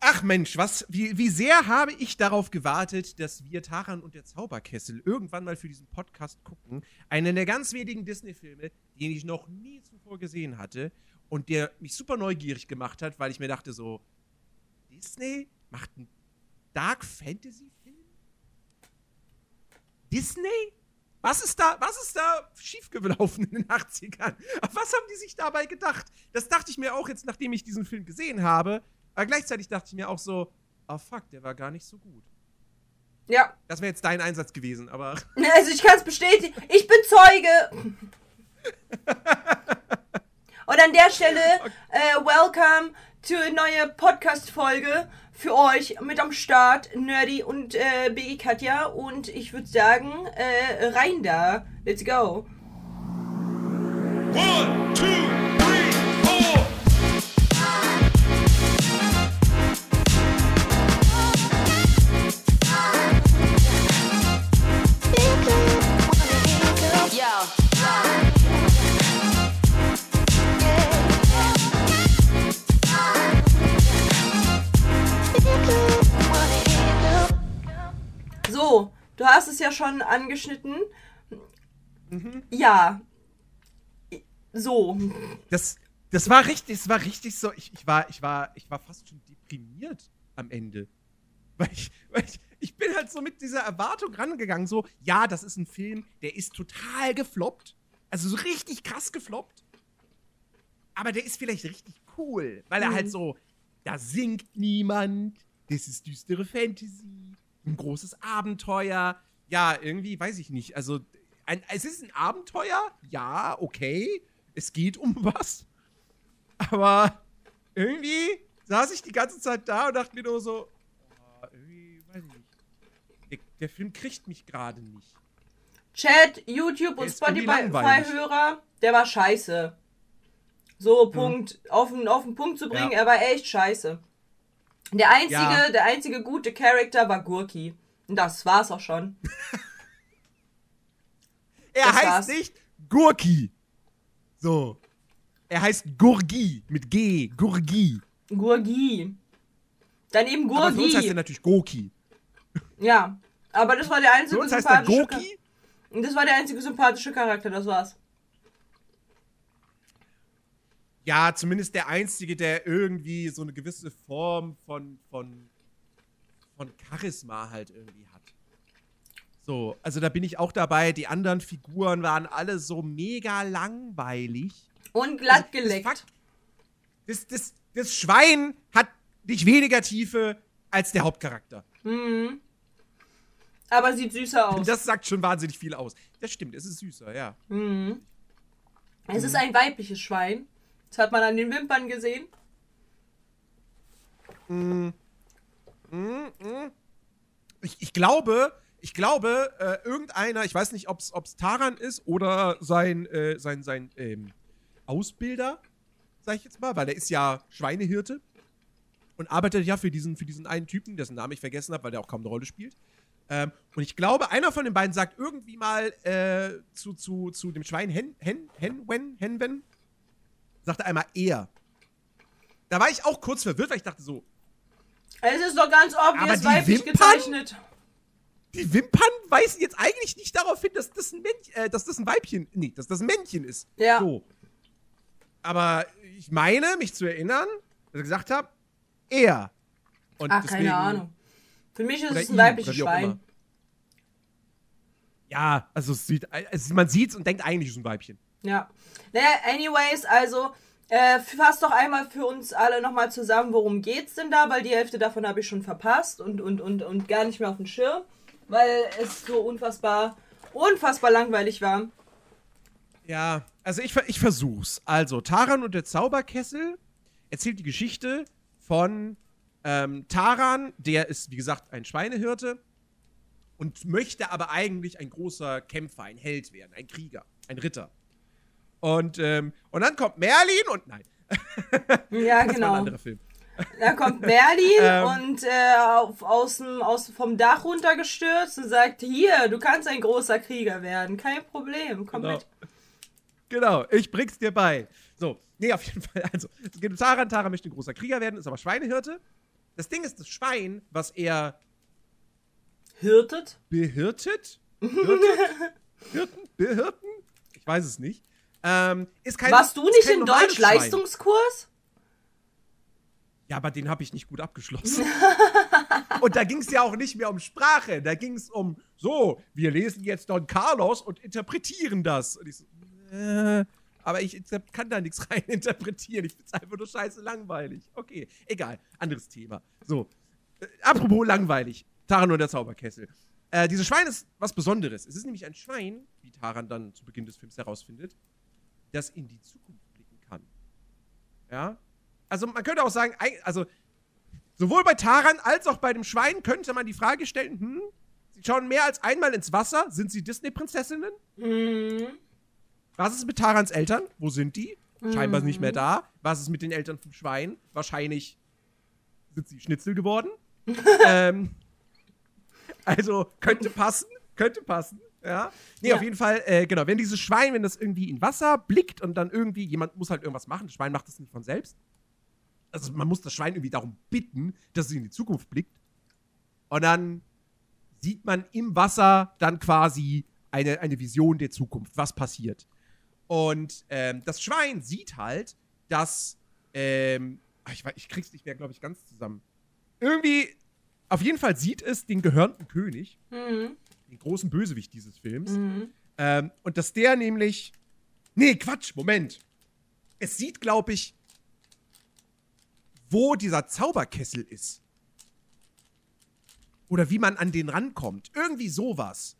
Ach Mensch, was, wie, wie sehr habe ich darauf gewartet, dass wir Taran und der Zauberkessel irgendwann mal für diesen Podcast gucken. Einen der ganz wenigen Disney-Filme, den ich noch nie zuvor gesehen hatte und der mich super neugierig gemacht hat, weil ich mir dachte so, Disney macht einen Dark Fantasy-Film? Disney? Was ist da, was ist da schiefgelaufen in den 80ern? Was haben die sich dabei gedacht? Das dachte ich mir auch jetzt, nachdem ich diesen Film gesehen habe. Aber gleichzeitig dachte ich mir auch so, oh fuck, der war gar nicht so gut. Ja. Das wäre jetzt dein Einsatz gewesen, aber. Also ich kann es bestätigen. Ich bin Zeuge. Und an der Stelle, äh, welcome zu eine neue Podcast-Folge für euch mit am Start, Nerdy und äh, BG Katja. Und ich würde sagen, äh, rein da. Let's go. One, two, du hast es ja schon angeschnitten. Ja. So. Das, das war richtig, das war richtig so. Ich, ich, war, ich, war, ich war fast schon deprimiert am Ende. Weil ich, weil ich, ich bin halt so mit dieser Erwartung rangegangen, so, ja, das ist ein Film, der ist total gefloppt. Also so richtig krass gefloppt. Aber der ist vielleicht richtig cool, weil er Mhm. halt so, da singt niemand, das ist düstere Fantasy, ein großes Abenteuer. Ja, irgendwie, weiß ich nicht. Also, ein, es ist ein Abenteuer, ja, okay. Es geht um was. Aber irgendwie saß ich die ganze Zeit da und dachte mir nur so, oh, irgendwie, weiß ich nicht. Der, der Film kriegt mich gerade nicht. Chat, YouTube Der und. Spotify-Hörer, der war scheiße. So, Punkt. Auf, den, auf den Punkt zu bringen, Ja. er war echt scheiße. Der einzige, Ja. der einzige gute Charakter war Gurki. Und das war's auch schon. Er Das heißt war's. nicht Gurki. So. Er heißt Gurgi mit G. Gurgi. Gurgi. Dann eben Aber für uns heißt er Gurgi. natürlich Goki. Ja. Aber das war der Für einzige uns heißt er sympathische Goki. Das war der einzige sympathische Charakter, das war's. Ja, zumindest der Einzige, der irgendwie so eine gewisse Form von, von, von Charisma halt irgendwie hat. So, also da bin ich auch dabei. Die anderen Figuren waren alle so mega langweilig. Und glatt Das, geleckt. Fuck- das, das, das Schwein hat nicht weniger Tiefe als der Hauptcharakter. Mhm. Aber sieht süßer aus. Das sagt schon wahnsinnig viel aus. Das stimmt, es ist süßer, ja. Mhm. Es ist ein weibliches Schwein. Das hat man an den Wimpern gesehen. Ich, ich glaube, ich glaube, äh, irgendeiner, ich weiß nicht, ob es Taran ist oder sein, äh, sein, sein ähm, Ausbilder, sag ich jetzt mal, weil der ist ja Schweinehirte und arbeitet ja für diesen, für diesen einen Typen, dessen Namen ich vergessen habe, weil der auch kaum eine Rolle spielt. Ähm, und ich glaube, einer von den beiden sagt irgendwie mal äh, zu, zu, zu dem Schwein Hen, Hen, Henwen, Henwen, sagt er einmal er. Da war ich auch kurz verwirrt, weil ich dachte so, Es ist doch ganz obvious weiblich Wimpern? gezeichnet. die Wimpern weisen jetzt eigentlich nicht darauf hin, dass das ein Männchen, äh, dass das ein Weibchen, nee, dass das ein Männchen ist. Ja. So. Aber ich meine, mich zu erinnern, dass ich gesagt habe, er. Und Ach, deswegen, keine Ahnung. Für mich ist es ein weibliches Schwein. Ja, also es sieht, also man sieht es und denkt eigentlich, es ist ein Weibchen. Ja. Naja, anyways, also äh, fass doch einmal für uns alle nochmal zusammen, worum geht's denn da, weil die Hälfte davon habe ich schon verpasst und, und, und, und gar nicht mehr auf dem Schirm, weil es so unfassbar, unfassbar langweilig war. Ja, also ich, ich versuch's. Also, Taran und der Zauberkessel erzählt die Geschichte von ähm, Taran, der ist, wie gesagt, ein Schweinehirte und möchte aber eigentlich ein großer Kämpfer, ein Held werden, ein Krieger, ein Ritter. Und, ähm, und dann kommt Merlin und nein, Ja, das war ein genau. anderer Film. Da kommt Merlin Ähm. und äh, auf, aus aus, vom Dach runtergestürzt und sagt, hier, du kannst ein großer Krieger werden, kein Problem, komm Genau. mit. Genau, ich bring's dir bei. So, nee, auf jeden Fall. Also, es geht um Taran. Taran möchte ein großer Krieger werden, ist aber Schweinehirte. das Ding ist, das Schwein, was er Hirtet? behirtet, hirtet, hirten, behirten, ich weiß es nicht, ähm, ist kein Warst du nicht in Deutsch Schwein. Leistungskurs? Ja, aber den habe ich nicht gut abgeschlossen. und da ging es ja auch nicht mehr um Sprache. Da ging es um, so, wir lesen jetzt Don Carlos und interpretieren das. Und ich so, äh, aber ich kann da nichts rein interpretieren. Ich find's einfach nur scheiße langweilig. Okay, egal. Anderes Thema. So, äh, apropos langweilig. Taran und der Zauberkessel. Äh, dieses Schwein ist was Besonderes. Es ist nämlich ein Schwein, wie Taran dann zu Beginn des Films herausfindet, das in die Zukunft blicken kann. Ja? Also man könnte auch sagen, also sowohl bei Taran als auch bei dem Schwein könnte man die Frage stellen, hm, sie schauen mehr als einmal ins Wasser, sind sie Disney-Prinzessinnen? Mhm. Was ist mit Tarans Eltern? Wo sind die? Scheinbar nicht mehr da. Was ist mit den Eltern vom Schwein? Wahrscheinlich sind sie Schnitzel geworden. ähm, also könnte passen, könnte passen. Ja. Nee, Ja. auf jeden Fall, äh, genau. Wenn dieses Schwein, wenn das irgendwie in Wasser blickt und dann irgendwie, jemand muss halt irgendwas machen, das Schwein macht das nicht von selbst. Also man muss das Schwein irgendwie darum bitten, dass es in die Zukunft blickt. Und dann sieht man im Wasser dann quasi eine, eine Vision der Zukunft, was passiert. Und ähm, das Schwein sieht halt, dass, ähm, ich, ich krieg's nicht mehr, glaube ich, ganz zusammen. Irgendwie, auf jeden Fall sieht es den gehörnten König, Mhm. Den großen Bösewicht dieses Films. Mhm. Ähm, und dass der nämlich. Nee, Quatsch, Moment. Es sieht, glaube ich, wo dieser Zauberkessel ist. Oder wie man an den rankommt. Irgendwie sowas.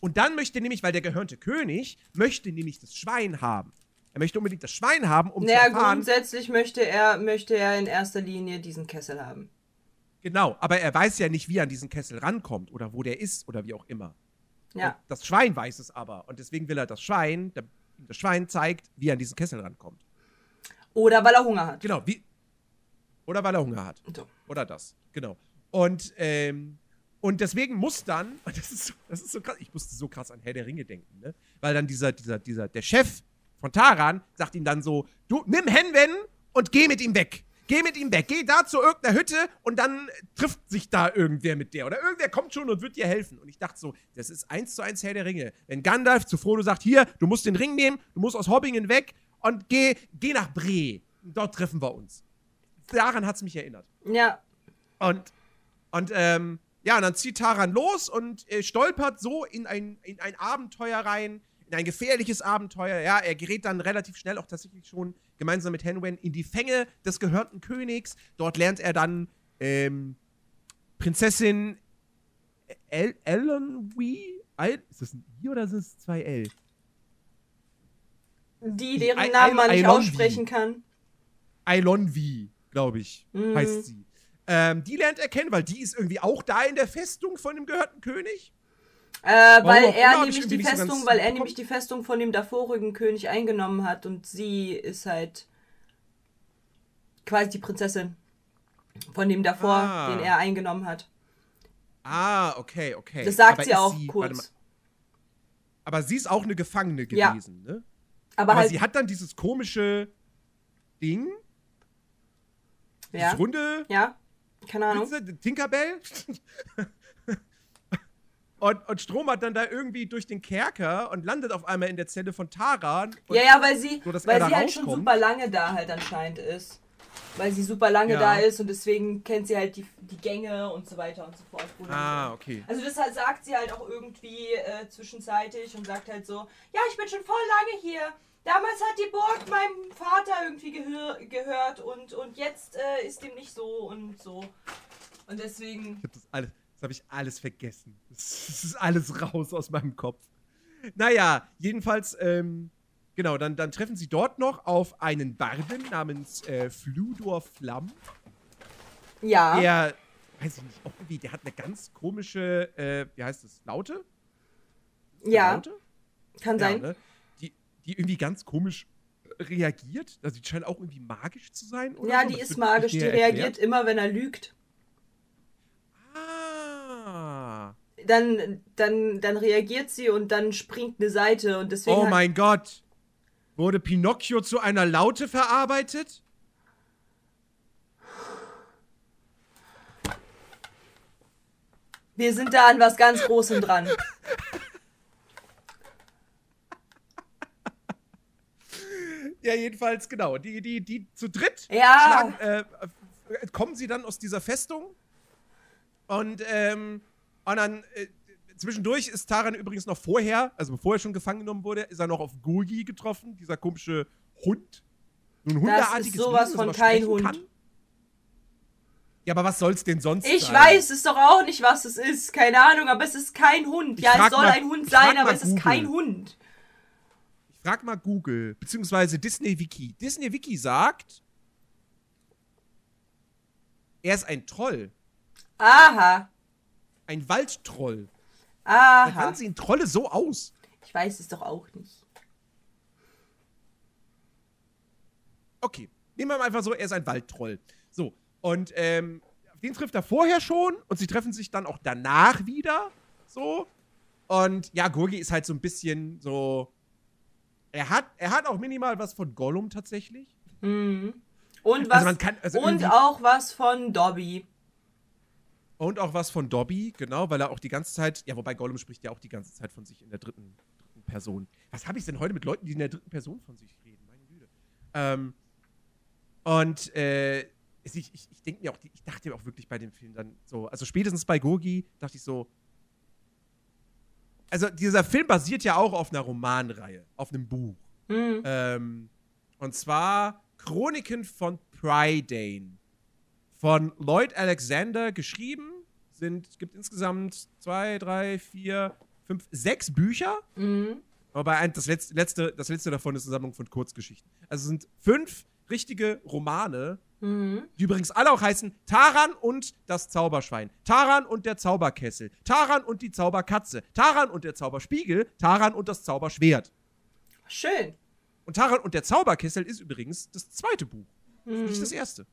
Und dann möchte nämlich, weil der gehörnte König möchte nämlich das Schwein haben. Er möchte unbedingt das Schwein haben, um Naja, zu erfahren. grundsätzlich möchte er, möchte er in erster Linie diesen Kessel haben. Genau, aber er weiß ja nicht, wie er an diesen Kessel rankommt oder wo der ist oder wie auch immer. Ja. Und das Schwein weiß es aber. Und deswegen will er das Schwein, der, das Schwein zeigt, wie er an diesen Kessel rankommt. Oder weil er Hunger hat. Genau, wie. Oder weil er Hunger hat. So. Oder das. Genau. Und, ähm, und deswegen muss dann, das ist, das ist so krass, ich musste so krass an Herr der Ringe denken, ne? Weil dann dieser, dieser, dieser, der Chef von Taran sagt ihm dann so: Du nimm Henwen und geh mit ihm weg. Geh mit ihm weg. Geh da zu irgendeiner Hütte und dann trifft sich da irgendwer mit der. Oder irgendwer kommt schon und wird dir helfen. Und ich dachte so, das ist eins zu eins Herr der Ringe. Wenn Gandalf zu Frodo sagt, hier, du musst den Ring nehmen, du musst aus Hobbingen weg und geh, geh nach Bre. Dort treffen wir uns. Daran hat es mich erinnert. Ja. Und, und ähm, ja, und dann zieht Taran los und äh, stolpert so in ein, in ein Abenteuer rein, in ein gefährliches Abenteuer. Ja, er gerät dann relativ schnell auch tatsächlich schon gemeinsam mit Henwen in die Fänge des gehörnten Königs. Dort lernt er dann ähm, Prinzessin El Elonwy. El ist das ein I oder sind es zwei L? Die, deren I- Namen man nicht aussprechen kann. Eilonvi, glaube ich, Mhm. heißt sie. Ähm, die lernt er kennen, weil die ist irgendwie auch da in der Festung von dem gehörten König. Äh, weil immer, er nämlich die so Festung, ganz weil er nämlich die Festung von dem davorigen König eingenommen hat und sie ist halt quasi die Prinzessin von dem davor, Ah. den er eingenommen hat. Ah, okay, okay. Das sagt Aber sie auch warte kurz. aber sie ist auch eine Gefangene Ja. gewesen, ne? Aber, Aber halt, sie hat dann dieses komische Ding, ja, dieses runde ja, keine Ahnung. Tinkerbell. und, und Strom hat dann da irgendwie durch den Kerker und landet auf einmal in der Zelle von Taran. Ja, ja, weil sie, so, weil sie halt schon super lange da halt anscheinend ist. Weil sie super lange Ja. da ist und deswegen kennt sie halt die, die Gänge und so weiter und so fort. Ah, okay. Also das halt sagt sie halt auch irgendwie äh, zwischenzeitig und sagt halt so, ja, ich bin schon voll lange hier. Damals hat die Burg meinem Vater irgendwie gehör gehört und, und jetzt äh, ist dem nicht so und so. Und deswegen. Ich hab das alles, das habe ich alles vergessen. Das, ist alles raus aus meinem Kopf. Naja, jedenfalls, ähm, genau, dann, dann treffen sie dort noch auf einen Barden namens äh, Fludor Flamm. Ja, Der, weiß ich nicht, auch irgendwie, der hat eine ganz komische, äh, wie heißt das, Laute? ja, Laute? kann Ja, sein. ne? die, die irgendwie ganz komisch reagiert. Also die scheint auch irgendwie magisch zu sein, oder? Ja, so. die Das ist magisch. Die reagiert erklärt. immer, wenn er lügt. Dann, dann, dann reagiert sie und dann springt eine Seite und deswegen. Oh mein Gott. Wurde Pinocchio zu einer Laute verarbeitet? Wir sind da an was ganz Großem dran. Ja, jedenfalls, genau. Die, die, die zu dritt Ja. schlagen, äh, kommen sie dann aus dieser Festung. Und, ähm, und dann, äh, zwischendurch ist Taran übrigens noch vorher, also bevor er schon gefangen genommen wurde, ist er noch auf Gurgi getroffen, dieser komische Hund. Ein hundeartiges sowas Wesen, von kein Hund. kann. Ja, aber was soll's denn sonst Ich sein? weiß es doch auch nicht, was es ist. Keine Ahnung, aber es ist kein Hund. Ich Ja, es soll mal- ein Hund ich sein, aber es ist Google. kein Hund. Ich frag mal Google, beziehungsweise Disney Wiki. Disney Wiki sagt, er ist ein Troll. Aha. Ein Waldtroll. Aha. wann sehen Trolle so aus? Ich weiß es doch auch nicht. Okay, nehmen wir mal einfach so, er ist ein Waldtroll. So, und ähm, den trifft er vorher schon und sie treffen sich dann auch danach wieder. So. Und ja, Gurgi ist halt so ein bisschen so. Er hat, er hat auch minimal was von Gollum tatsächlich. Mhm. Und was? Also kann- also und auch was von Dobby. Und auch was von Dobby, genau, weil er auch die ganze Zeit, ja, wobei Gollum spricht ja auch die ganze Zeit von sich in der dritten, dritten Person. Was habe ich denn heute mit Leuten, die in der dritten Person von sich reden? Meine Güte. Ähm, und äh, ich, ich, ich denke mir auch, ich dachte mir auch wirklich bei dem Film dann so, also spätestens bei Gogi dachte ich so, also dieser Film basiert ja auch auf einer Romanreihe, auf einem Buch. Mhm. Ähm, und zwar Chroniken von Prydain. Von Lloyd Alexander geschrieben. Sind, es gibt insgesamt zwei, drei, vier, fünf, sechs Bücher. Mhm. Aber ein, das, letzte, letzte, das letzte davon ist eine Sammlung von Kurzgeschichten. Also es sind fünf richtige Romane, Mhm. die übrigens alle auch heißen Taran und das Zauberschwein, Taran und der Zauberkessel, Taran und die Zauberkatze, Taran und der Zauberspiegel, Taran und das Zauberschwert. Schön. Und Taran und der Zauberkessel ist übrigens das zweite Buch, Mhm. nicht das erste.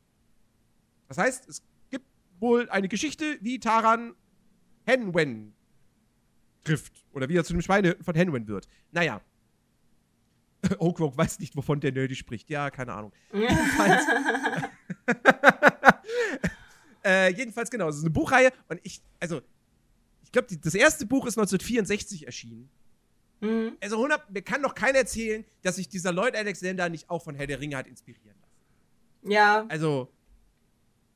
Das heißt, es gibt wohl eine Geschichte, wie Taran Henwen trifft. Oder wie er zu dem Schweine von Henwen wird. Naja. Oakwalk weiß nicht, wovon der Nerdy spricht. Ja, keine Ahnung. Jedenfalls. äh, jedenfalls, genau. Es ist eine Buchreihe. Und ich, also, ich glaube, das erste Buch ist 1964 erschienen. Mhm. Also 100, mir kann doch keiner erzählen, dass sich dieser Lloyd Alexander nicht auch von Herr der Ringe hat inspirieren lassen. Ja. Also,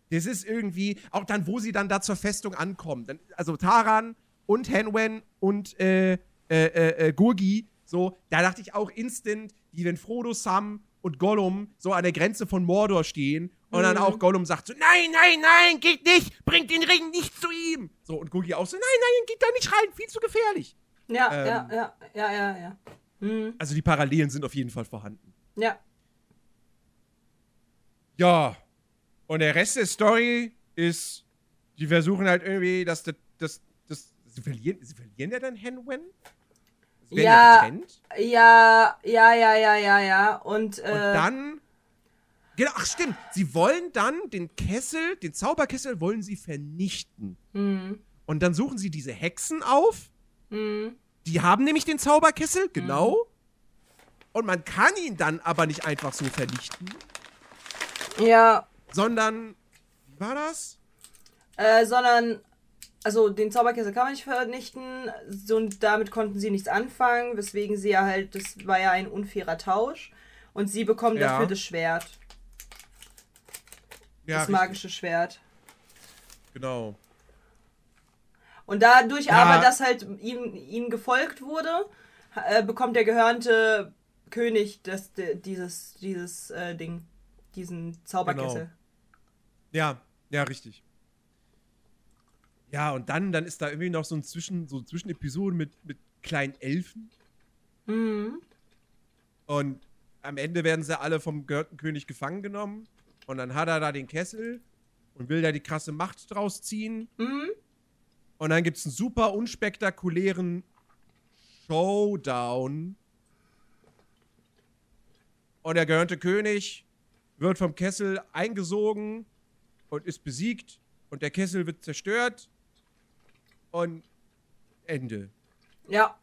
das ist irgendwie, auch dann, wo sie dann da zur Festung ankommen. Dann, also Taran und Henwen und äh, äh, äh, äh, Gurgi, so, da dachte ich auch instant, wie wenn Frodo, Sam und Gollum so an der Grenze von Mordor stehen und dann Mhm. auch Gollum sagt so, nein, nein, nein, geht nicht, bringt den Ring nicht zu ihm. So, und Gurgi auch so, nein, nein, geht da nicht rein, viel zu gefährlich. Ja, Ähm. ja, ja, ja, ja, ja. Mhm. Also die Parallelen sind auf jeden Fall vorhanden. Ja. Ja. Und der Rest der Story ist, die versuchen halt irgendwie, dass das, das, das sie verlieren, sie verlieren ja dann Henwen? Ja. Ja, ja, ja, ja, ja, ja. Und, äh, Und dann, genau, ach stimmt, sie wollen dann den Kessel, den Zauberkessel wollen sie vernichten. Mhm. Und dann suchen sie diese Hexen auf, Mhm. die haben nämlich den Zauberkessel, genau. Und man kann ihn dann aber nicht einfach so vernichten, Ja, sondern, wie war das? äh, sondern, also den Zauberkessel kann man nicht vernichten und damit konnten sie nichts anfangen, weswegen sie ja halt, das war ja ein unfairer Tausch. Und sie bekommen Ja. dafür das Schwert, Ja, das richtig, magische Schwert. genau. Und dadurch Ja. aber, dass halt ihm, ihm gefolgt wurde, äh, bekommt der gehörnte König das, dieses, dieses äh, Ding, diesen Zauberkessel. Genau. Ja, ja, richtig. Ja, und dann, dann ist da irgendwie noch so ein Zwischen, so Zwischenepisoden mit, mit kleinen Elfen. Mhm. Und am Ende werden sie alle vom gehörten König gefangen genommen. Und dann hat er da den Kessel und will da die krasse Macht draus ziehen. Mhm. Und dann gibt es einen super unspektakulären Showdown. Und der gehörnte König wird vom Kessel eingesogen und ist besiegt. Und der Kessel wird zerstört. Und Ende. Ja.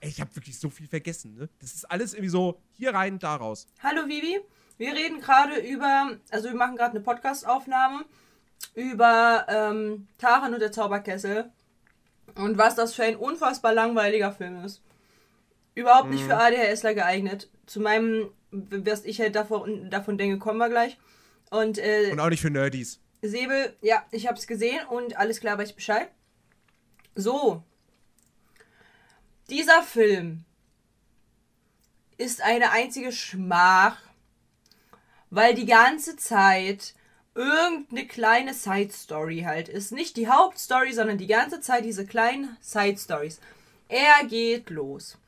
Ey, ich habe wirklich so viel vergessen, ne? Das ist alles irgendwie so hier rein, da raus. Hallo Vivi, wir reden gerade über, also wir machen gerade eine Podcast-Aufnahme über ähm, Taran und der Zauberkessel und was das für ein unfassbar langweiliger Film ist. Überhaupt nicht für ADHSler geeignet. Zu meinem, was ich halt davon, davon denke, kommen wir gleich. Und, äh, Und auch nicht für Nerdies. Säbel, ja, ich hab's gesehen und alles klar, weiß ich Bescheid. So. Dieser Film ist eine einzige Schmach, weil die ganze Zeit irgendeine kleine Side Story halt ist. Nicht die Hauptstory, sondern die ganze Zeit diese kleinen Side Stories. Er geht los.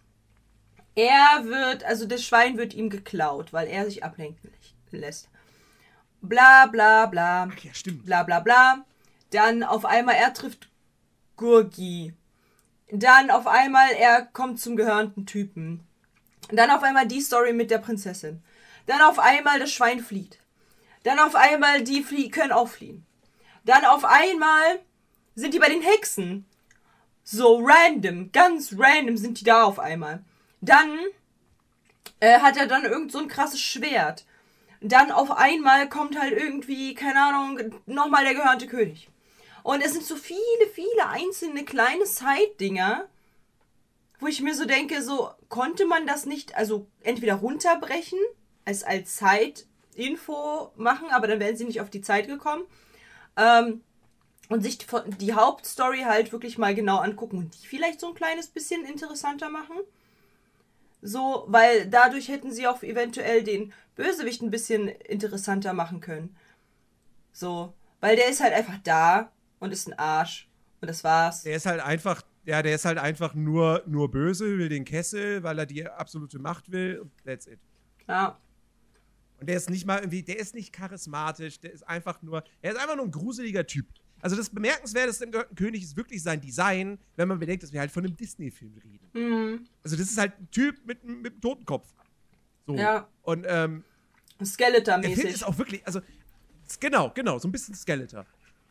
Er wird, also das Schwein wird ihm geklaut, weil er sich ablenken lässt. Bla bla bla Ach ja, stimmt. bla bla bla. Dann auf einmal er trifft Gurgi. Dann auf einmal er kommt zum gehörnten Typen. Dann auf einmal die Story mit der Prinzessin. Dann auf einmal das Schwein flieht. Dann auf einmal die flie können auch fliehen. Dann auf einmal sind die bei den Hexen. So random, ganz random sind die da auf einmal. Dann äh, hat er dann irgend so ein krasses Schwert. Dann auf einmal kommt halt irgendwie, keine Ahnung, nochmal der gehörnte König. Und es sind so viele, viele einzelne kleine Side-Dinger, wo ich mir so denke, so konnte man das nicht, also entweder runterbrechen, als als Zeitinfo machen, aber dann wären sie nicht auf die Zeit gekommen. Ähm, und sich die Hauptstory halt wirklich mal genau angucken und die vielleicht so ein kleines bisschen interessanter machen. So, weil dadurch hätten sie auch eventuell den Bösewicht ein bisschen interessanter machen können. So, weil der ist halt einfach da und ist ein Arsch. Und das war's. Der ist halt einfach, ja, der ist halt einfach nur, nur böse, will den Kessel, weil er die absolute Macht will. und That's it. Ja. Und der ist nicht mal irgendwie, der ist nicht charismatisch, der ist einfach nur, er ist einfach nur ein gruseliger Typ. Also das Bemerkenswerteste im Gehörten König ist wirklich sein Design, wenn man bedenkt, dass wir halt von einem Disney-Film reden. Mhm. Also das ist halt ein Typ mit, mit einem Totenkopf. So. Ja. Und ähm, der Film Skeletor-mäßig. ist auch wirklich, also genau, genau, so ein bisschen Skeletor.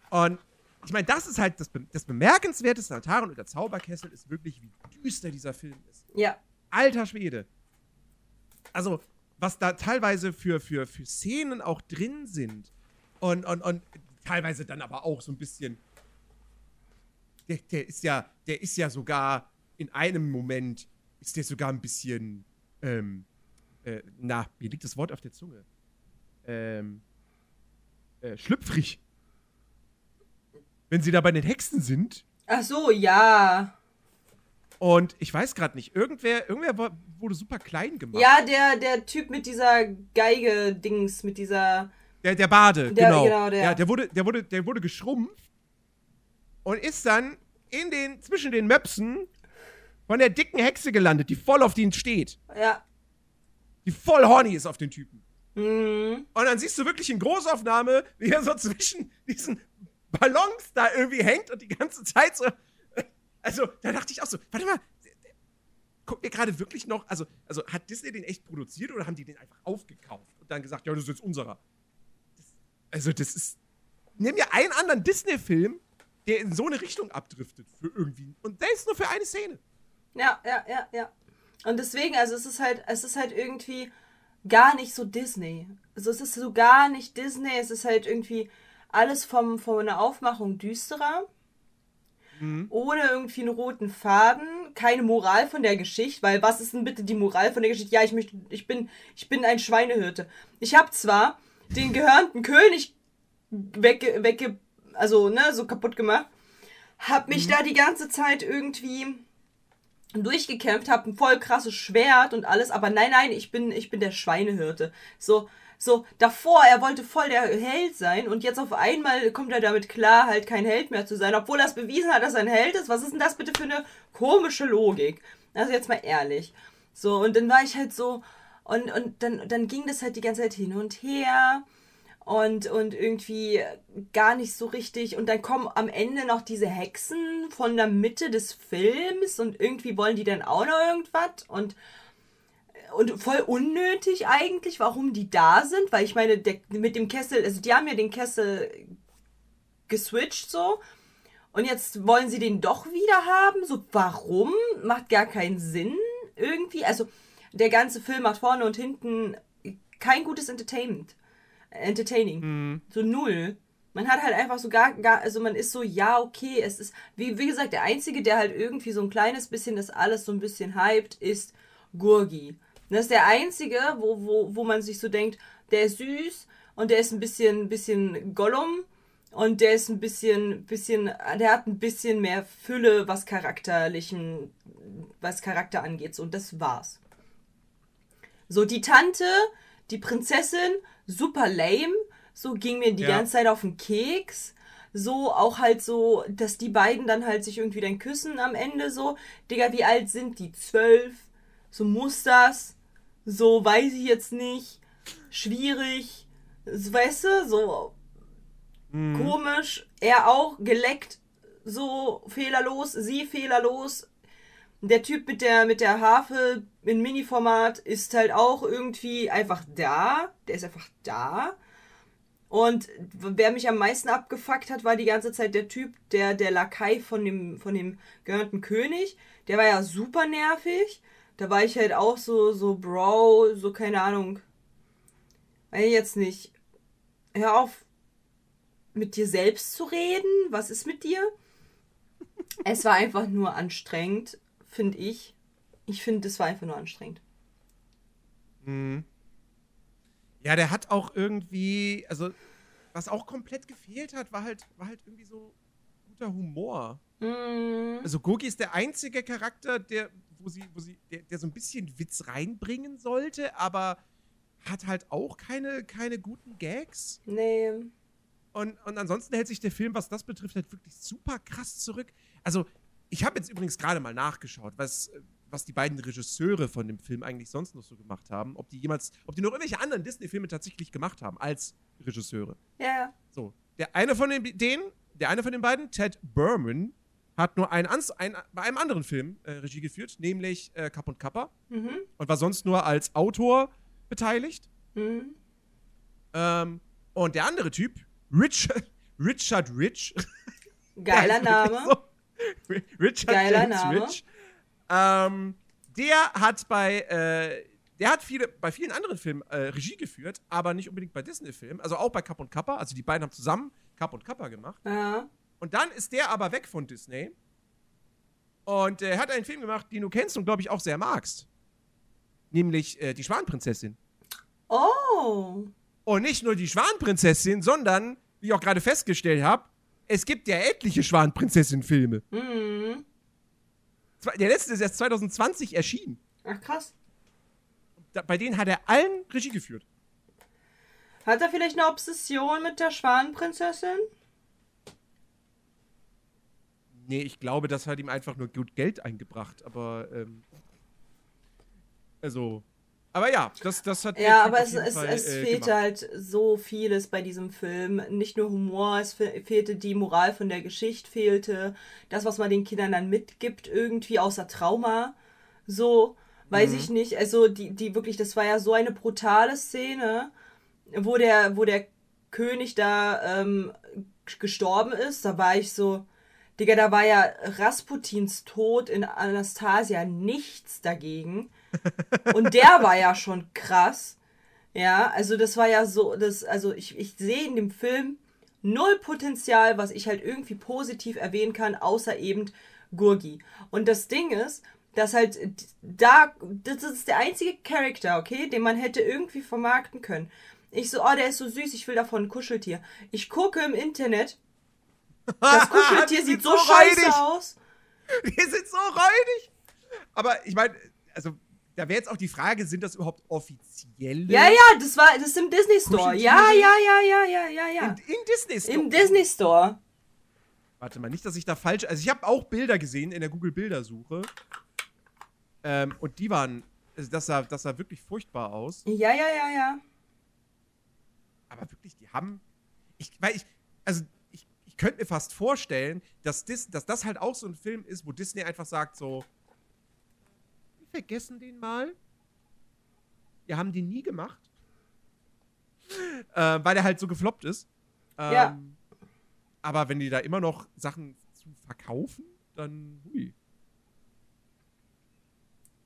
Und ich meine, das ist halt das, Be das Bemerkenswerteste an Taran und der Zauberkessel ist wirklich, wie düster dieser Film ist. Ja. Alter Schwede. Also, was da teilweise für, für, für Szenen auch drin sind und, und, und teilweise dann aber auch so ein bisschen. Der, der ist ja, der ist ja sogar in einem Moment ist der sogar ein bisschen, ähm, äh, na, mir liegt das Wort auf der Zunge. Ähm, äh, schlüpfrig. Wenn sie da bei den Hexen sind Ach so, ja. und ich weiß gerade nicht, irgendwer, irgendwer war- wurde super klein gemacht. Ja, der, der Typ mit dieser Geige-Dings, mit dieser. Der, der Bade, Der- genau. genau, der. Ja, der wurde, der wurde, der wurde geschrumpft und ist dann in den, zwischen den Möpsen von der dicken Hexe gelandet, die voll auf den steht. Ja. Die voll horny ist auf den Typen. Mhm. Und dann siehst du wirklich in Großaufnahme, wie er so zwischen diesen Ballons da irgendwie hängt und die ganze Zeit so. Also, da dachte ich auch so, warte mal, guckt mir gerade wirklich noch, also, also hat Disney den echt produziert oder haben die den einfach aufgekauft und dann gesagt, ja, das ist jetzt unserer? Also, das ist. Nimm mir einen anderen Disney-Film, der in so eine Richtung abdriftet für irgendwie. Und der ist nur für eine Szene. Ja, ja, ja, ja. Und deswegen, also es ist halt, es ist halt irgendwie gar nicht so Disney. Also es ist so gar nicht Disney, es ist halt irgendwie alles vom, von der Aufmachung düsterer. Ohne irgendwie einen roten Faden, keine Moral von der Geschichte, weil was ist denn bitte die Moral von der Geschichte? Ja, ich möchte, ich bin, ich bin ein Schweinehirte. Ich habe zwar den gehörnten König wegge, wegge, also ne, so kaputt gemacht, hab mich da die ganze Zeit irgendwie durchgekämpft, habe ein voll krasses Schwert und alles, aber nein, nein, ich bin, ich bin der Schweinehirte. So, so, davor, er wollte voll der Held sein und jetzt auf einmal kommt er damit klar, halt kein Held mehr zu sein, obwohl er es bewiesen hat, dass er ein Held ist. Was ist denn das bitte für eine komische Logik? Also jetzt mal ehrlich. So, und dann war ich halt so, und, und dann, dann ging das halt die ganze Zeit hin und her und, und irgendwie gar nicht so richtig. Und dann kommen am Ende noch diese Hexen von der Mitte des Films und irgendwie wollen die dann auch noch irgendwas und, und voll unnötig eigentlich, warum die da sind, weil ich meine, der, mit dem Kessel, also die haben ja den Kessel geswitcht so. Und jetzt wollen sie den doch wieder haben. So, warum? Macht gar keinen Sinn irgendwie. Also, der ganze Film macht vorne und hinten kein gutes Entertainment. Entertaining. So null. Man hat halt einfach so gar, gar, also man ist so, ja, okay, es ist, wie, wie gesagt, der Einzige, der halt irgendwie so ein kleines bisschen das alles so ein bisschen hypt, ist Gurgi. Das ist der Einzige, wo, wo, wo man sich so denkt, der ist süß und der ist ein bisschen, bisschen Gollum und der ist ein bisschen, bisschen, der hat ein bisschen mehr Fülle, was charakterlichen, was Charakter angeht. So, und das war's. So, die Tante, die Prinzessin, super lame. So ging mir die Ja. ganze Zeit auf den Keks. So, auch halt so, dass die beiden dann halt sich irgendwie dann küssen am Ende so. Digga, wie alt sind die? Zwölf? So muss das? So, weiß ich jetzt nicht. Schwierig. Weißt du, so komisch. Er auch geleckt, so fehlerlos, sie fehlerlos. Der Typ mit der, mit der Harfe in Mini-Format ist halt auch irgendwie einfach da. Der ist einfach da. Und wer mich am meisten abgefuckt hat, war die ganze Zeit der Typ, der, der Lakai von dem, von dem gehörnten König. Der war ja super nervig. Da war ich halt auch so, so, Bro, so, keine Ahnung. Weiß ich jetzt nicht. Hör auf, mit dir selbst zu reden. Was ist mit dir? Es war einfach nur anstrengend, finde ich. Ich finde, es war einfach nur anstrengend. Ja, der hat auch irgendwie, also, was auch komplett gefehlt hat, war halt, war halt irgendwie so guter Humor. Mm, Also Gogi ist der einzige Charakter, der, wo sie, wo sie, der, der so ein bisschen Witz reinbringen sollte, aber hat halt auch keine, keine guten Gags. nee. Und, und ansonsten hält sich der Film, was das betrifft, halt wirklich super krass zurück. Also, ich habe jetzt übrigens gerade mal nachgeschaut, was, was die beiden Regisseure von dem Film eigentlich sonst noch so gemacht haben. Ob die jemals, ob die noch irgendwelche anderen Disney-Filme tatsächlich gemacht haben als Regisseure. Ja, So, der eine von den, den, der eine von den beiden, Ted Berman, hat nur ein, ans- ein, bei einem anderen Film äh, Regie geführt, nämlich äh, Kapp und Kappa. Mhm. Und war sonst nur als Autor beteiligt. Mhm. Ähm, und der andere Typ, Richard, Richard Rich. Geiler Name. so. Richard Geiler James Name. Rich. Ähm, der hat bei, äh, der hat viele, bei vielen anderen Filmen äh, Regie geführt, aber nicht unbedingt bei Disney-Filmen. Also auch bei Kapp und Kappa. Also die beiden haben zusammen Kapp und Kappa gemacht. Ja. Und dann ist der aber weg von Disney. Und er hat einen Film gemacht, den du kennst und glaube ich auch sehr magst. Nämlich äh, Die Schwanenprinzessin. Oh. Und nicht nur die Schwanenprinzessin, sondern, wie ich auch gerade festgestellt habe, es gibt ja etliche Schwanenprinzessin-Filme. Mhm. Der letzte ist erst 2020 erschienen. Ach krass. Da, bei denen hat er allen Regie geführt. Hat er vielleicht eine Obsession mit der Schwanenprinzessin? Nee, ich glaube, das hat ihm einfach nur gut Geld eingebracht. Aber, ähm, also, aber ja, das, das hat Ja, aber es, es, Fall, es äh, fehlte gemacht. halt so vieles bei diesem Film. Nicht nur Humor, es fe fehlte die Moral von der Geschichte, fehlte das, was man den Kindern dann mitgibt, irgendwie außer Trauma. So, weiß Mhm. ich nicht. Also, die, die wirklich, das war ja so eine brutale Szene, wo der, wo der König da ähm, gestorben ist. Da war ich so, Digga, da war ja Rasputins Tod in Anastasia nichts dagegen. Und der war ja schon krass. Ja, also das war ja so, das, also ich, ich sehe in dem Film null Potenzial, was ich halt irgendwie positiv erwähnen kann, außer eben Gurgi. Und das Ding ist, dass halt da, das ist der einzige Charakter, okay, den man hätte irgendwie vermarkten können. Ich so, oh, der ist so süß, ich will davon ein Kuscheltier. Ich gucke im Internet, das Kuscheltier sieht so so scheiße aus. Die sind so räudig. Aber ich meine, also, da wäre jetzt auch die Frage, sind das überhaupt offizielle? Ja, ja, das war, das ist im Disney Store. Ja, ja, ja, ja, ja, ja, ja. In, in Disney Store. Im Disney Store. Warte mal, nicht, dass ich da falsch. Also, ich habe auch Bilder gesehen in der Google-Bildersuche. Ähm, und die waren. Also das, sah, das sah wirklich furchtbar aus. Ja, ja, ja, ja. Aber wirklich, die haben. Ich, weil ich. Also, ich, ich könnte mir fast vorstellen, dass, Dis, dass das halt auch so ein Film ist, wo Disney einfach sagt: so. Vergessen den mal. Wir haben den nie gemacht. äh, weil der halt so gefloppt ist. Ähm, Ja. Aber wenn die da immer noch Sachen zu verkaufen, dann. Hui.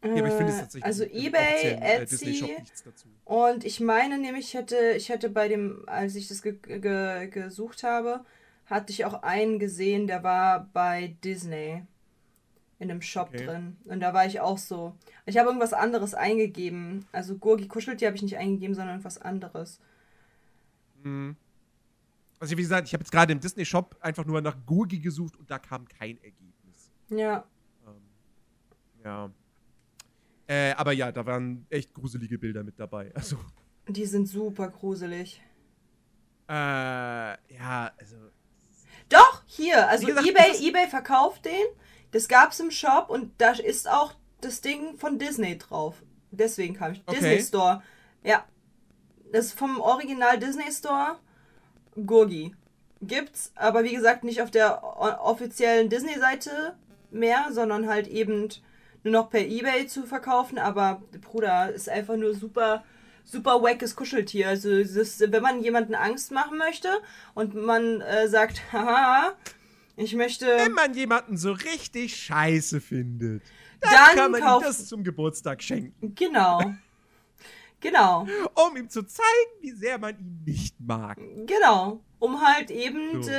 Ja, aber ich finde es Äh, tatsächlich also eBay, äh, Etsy. Dazu. Und ich meine nämlich, ich hätte, ich hätte bei dem, als ich das ge ge gesucht habe, hatte ich auch einen gesehen, der war bei Disney in einem Shop Okay. drin. Und da war ich auch so. Ich habe irgendwas anderes eingegeben. Also Gurgi kuschelt, die habe ich nicht eingegeben, sondern irgendwas anderes. Mhm. Also wie gesagt, ich habe jetzt gerade im Disney-Shop einfach nur nach Gurgi gesucht und da kam kein Ergebnis. Ja. Ähm, ja. Äh, aber ja, da waren echt gruselige Bilder mit dabei. Also, Die sind super gruselig. äh, ja, also. Doch, hier, also gesagt, eBay, eBay verkauft den. Das gab's im Shop und da ist auch das Ding von Disney drauf. Deswegen kam ich. Okay. Disney Store. Ja. Das ist vom Original Disney Store. Gurgi. Gibt's, aber wie gesagt, nicht auf der offiziellen Disney-Seite mehr, sondern halt eben nur noch per Ebay zu verkaufen. Aber Bruder, ist einfach nur super, super wackes Kuscheltier. Also, es ist, wenn man jemanden Angst machen möchte und man äh, sagt, haha, ich möchte. Wenn man jemanden so richtig scheiße findet, dann, Dann kann man ihm das zum Geburtstag schenken, Genau. Genau. um ihm zu zeigen, wie sehr man ihn nicht mag. Genau. Um halt eben So.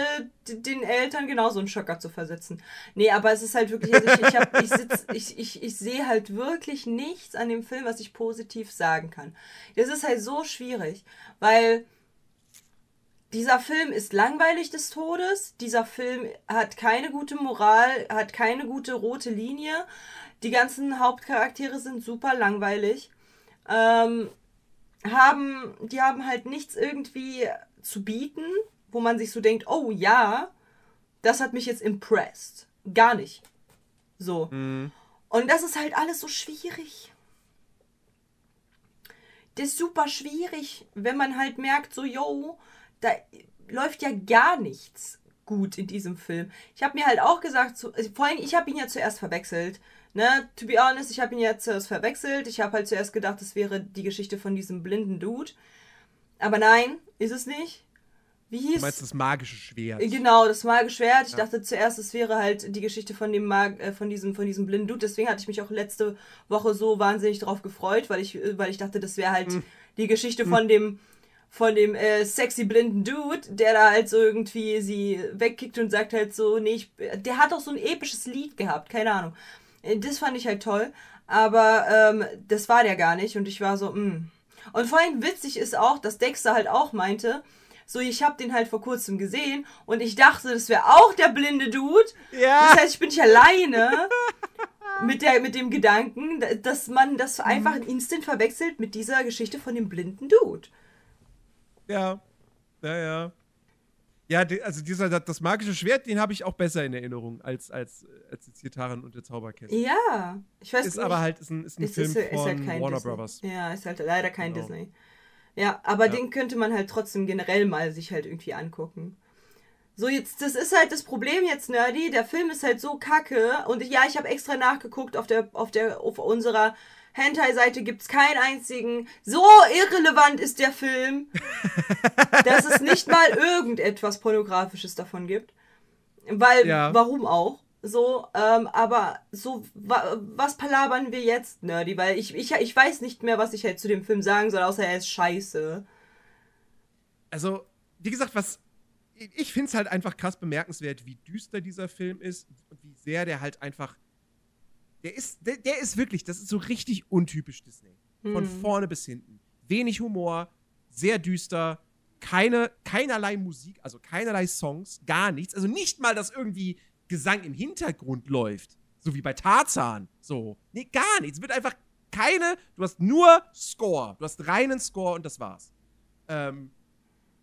den Eltern genauso einen Schocker zu versetzen. Nee, aber es ist halt wirklich, also ich, ich, hab, ich, sitz, ich, ich, ich sehe halt wirklich nichts an dem Film, was ich positiv sagen kann. Das ist halt so schwierig, weil dieser Film ist langweilig des Todes. Dieser Film hat keine gute Moral, hat keine gute rote Linie. Die ganzen Hauptcharaktere sind super langweilig. Ähm, haben, die haben halt nichts irgendwie zu bieten, wo man sich so denkt, oh ja, das hat mich jetzt impressed. Gar nicht. So. Und das ist halt alles so schwierig. Das ist super schwierig, wenn man halt merkt, so, yo, da läuft ja gar nichts gut in diesem Film. Ich habe mir halt auch gesagt, so, also vor allem, ich habe ihn ja zuerst verwechselt. Ne, to be honest, ich habe ihn ja zuerst verwechselt. Ich habe halt zuerst gedacht, das wäre die Geschichte von diesem blinden Dude. Aber nein, ist es nicht. Wie hieß Du meinst das magische Schwert? Genau, das magische Schwert. Ich Ja. dachte zuerst, es wäre halt die Geschichte von dem Mag äh, von diesem von diesem blinden Dude. Deswegen hatte ich mich auch letzte Woche so wahnsinnig drauf gefreut, weil ich äh, weil ich dachte, das wäre halt Hm. die Geschichte von dem von dem äh, sexy blinden Dude, der da halt so irgendwie sie wegkickt und sagt halt so, nee, ich, der hat auch so ein episches Lied gehabt, keine Ahnung. Äh, Das fand ich halt toll, aber ähm, das war der gar nicht und ich war so, mh. Und vor allem witzig ist auch, dass Dexter halt auch meinte, so ich habe den halt vor kurzem gesehen und ich dachte, das wäre auch der blinde Dude. Ja. Das heißt, ich bin nicht alleine mit, der, mit dem Gedanken, dass man das einfach instant verwechselt mit dieser Geschichte von dem blinden Dude. Ja. Ja, ja. Ja, die, also dieser, das, magische Schwert, den habe ich auch besser in Erinnerung als, als, als jetzt hier Taran und der Zauberkessel. Ja, ich weiß Ist nicht. aber halt ist ein, ist ein ist, Film ist, ist von halt kein Warner Disney. Brothers. Ja, ist halt leider kein Genau. Disney. Ja, aber Ja. den könnte man halt trotzdem generell mal sich halt irgendwie angucken. So, jetzt, das ist halt das Problem jetzt, Nerdy. Der Film ist halt so kacke. Und ja, ich habe extra nachgeguckt. Auf, der, auf, der, auf unserer Hentai-Seite gibt es keinen einzigen. So irrelevant ist der Film, dass es nicht mal irgendetwas Pornografisches davon gibt. Weil, Ja. warum auch? So, ähm, aber so, wa was palabern wir jetzt, Nerdy? Weil ich, ich, ich weiß nicht mehr, was ich halt zu dem Film sagen soll, außer er ist scheiße. Also, wie gesagt, was. Ich finde es halt einfach krass bemerkenswert, wie düster dieser Film ist und wie sehr der halt einfach. Der ist, der, der ist wirklich, das ist so richtig untypisch Disney. Von Hm. vorne bis hinten. Wenig Humor, sehr düster, keine, keinerlei Musik, also keinerlei Songs, gar nichts. Also nicht mal, dass irgendwie Gesang im Hintergrund läuft. So wie bei Tarzan. So. Nee, gar nichts. Es wird einfach keine. Du hast nur Score. Du hast reinen Score und das war's. Ähm,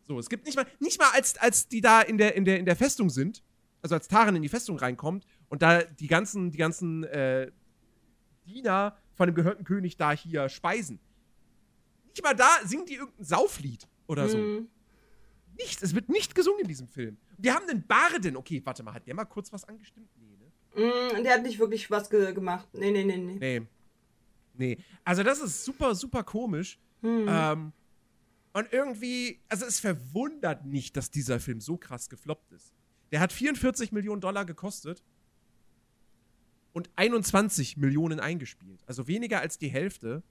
so, es gibt nicht mal, nicht mal als, als die da in der, in, der, in der Festung sind, also als Taran in die Festung reinkommt und da die ganzen, die ganzen äh, Diener von dem gehörten König da hier speisen. Nicht mal da singen die irgendein Sauflied oder so. Hm. Nichts, es wird nicht gesungen in diesem Film. Wir haben einen Barden. Okay, warte mal, hat der mal kurz was angestimmt? Nee, ne? Mm, der hat nicht wirklich was ge gemacht. Nee, nee, nee, nee. Nee. Nee. Also, das ist super, super komisch. Hm. Ähm, und irgendwie, also es verwundert nicht, dass dieser Film so krass gefloppt ist. Der hat 44 Millionen Dollar gekostet. Und 21 Millionen eingespielt. Also weniger als die Hälfte.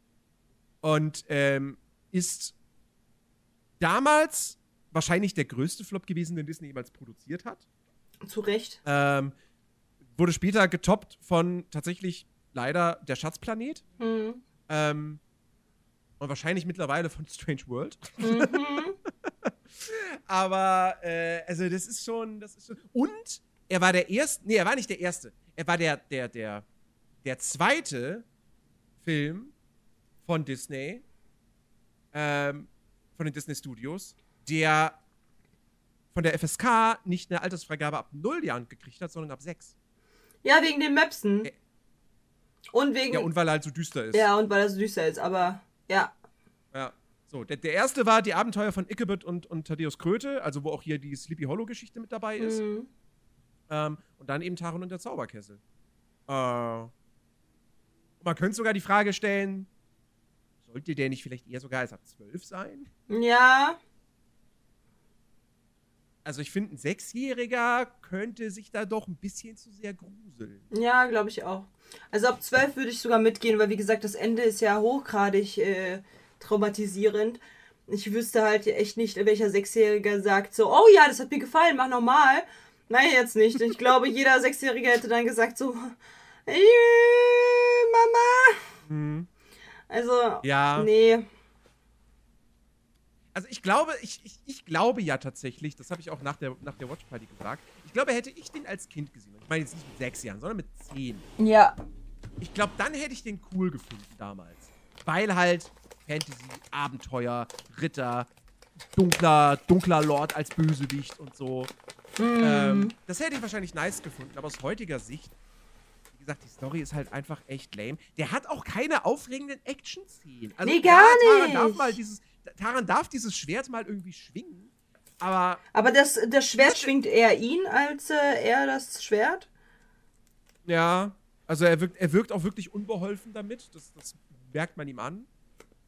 Und ähm, ist damals wahrscheinlich der größte Flop gewesen, den Disney jemals produziert hat. Zu Recht. Ähm, wurde später getoppt von tatsächlich leider der Schatzplanet. Mhm. Ähm, und wahrscheinlich mittlerweile von Strange World. Mhm. Aber, äh, also das ist schon, das ist schon. Und er war der erste, nee, er war nicht der erste. Er war der, der, der, der zweite Film von Disney, ähm, von den Disney Studios, der von der FSK nicht eine Altersfreigabe ab 0 Jahren gekriegt hat, sondern ab 6. Ja, wegen den Möpsen. Ä- Und wegen. Ja, und weil er halt so düster ist. ja, und weil er so düster ist, aber ja. Ja. So, der, der erste war die Abenteuer von Ichabod und, und Thaddeus Kröte, also wo auch hier die Sleepy Hollow-Geschichte mit dabei ist. Mhm. Ähm, und dann eben Taron und der Zauberkessel. Äh, man könnte sogar die Frage stellen, sollte der nicht vielleicht eher sogar als ab 12 sein? Ja. Also ich finde, ein Sechsjähriger könnte sich da doch ein bisschen zu sehr gruseln. Ja, glaube ich auch. Also ab 12 würde ich sogar mitgehen, weil wie gesagt, das Ende ist ja hochgradig äh, traumatisierend. Ich wüsste halt echt nicht, welcher Sechsjähriger sagt so, oh ja, das hat mir gefallen, mach nochmal. Nein, jetzt nicht. Ich glaube, jeder Sechsjährige hätte dann gesagt so, Mama. Hm. Also, Ja. nee. Also ich glaube, ich, ich, ich glaube ja tatsächlich, das habe ich auch nach der, nach der Watch Party gesagt, ich glaube, hätte ich den als Kind gesehen, ich meine jetzt nicht mit sechs Jahren, sondern mit zehn, Ja. ich glaube, dann hätte ich den cool gefunden damals. Weil halt Fantasy, Abenteuer, Ritter, dunkler, dunkler Lord als Bösewicht und so. Mhm. Ähm, das hätte ich wahrscheinlich nice gefunden, aber aus heutiger Sicht, wie gesagt, die Story ist halt einfach echt lame. Der hat auch keine aufregenden Action-Szenen. Also, Nee, ja, gar Taran darf nicht. mal dieses, Taran darf dieses Schwert mal irgendwie schwingen, aber Aber das, das Schwert schwingt eher ihn als äh, er das Schwert. Ja, also er wirkt, er wirkt auch wirklich unbeholfen damit. Das, das merkt man ihm an.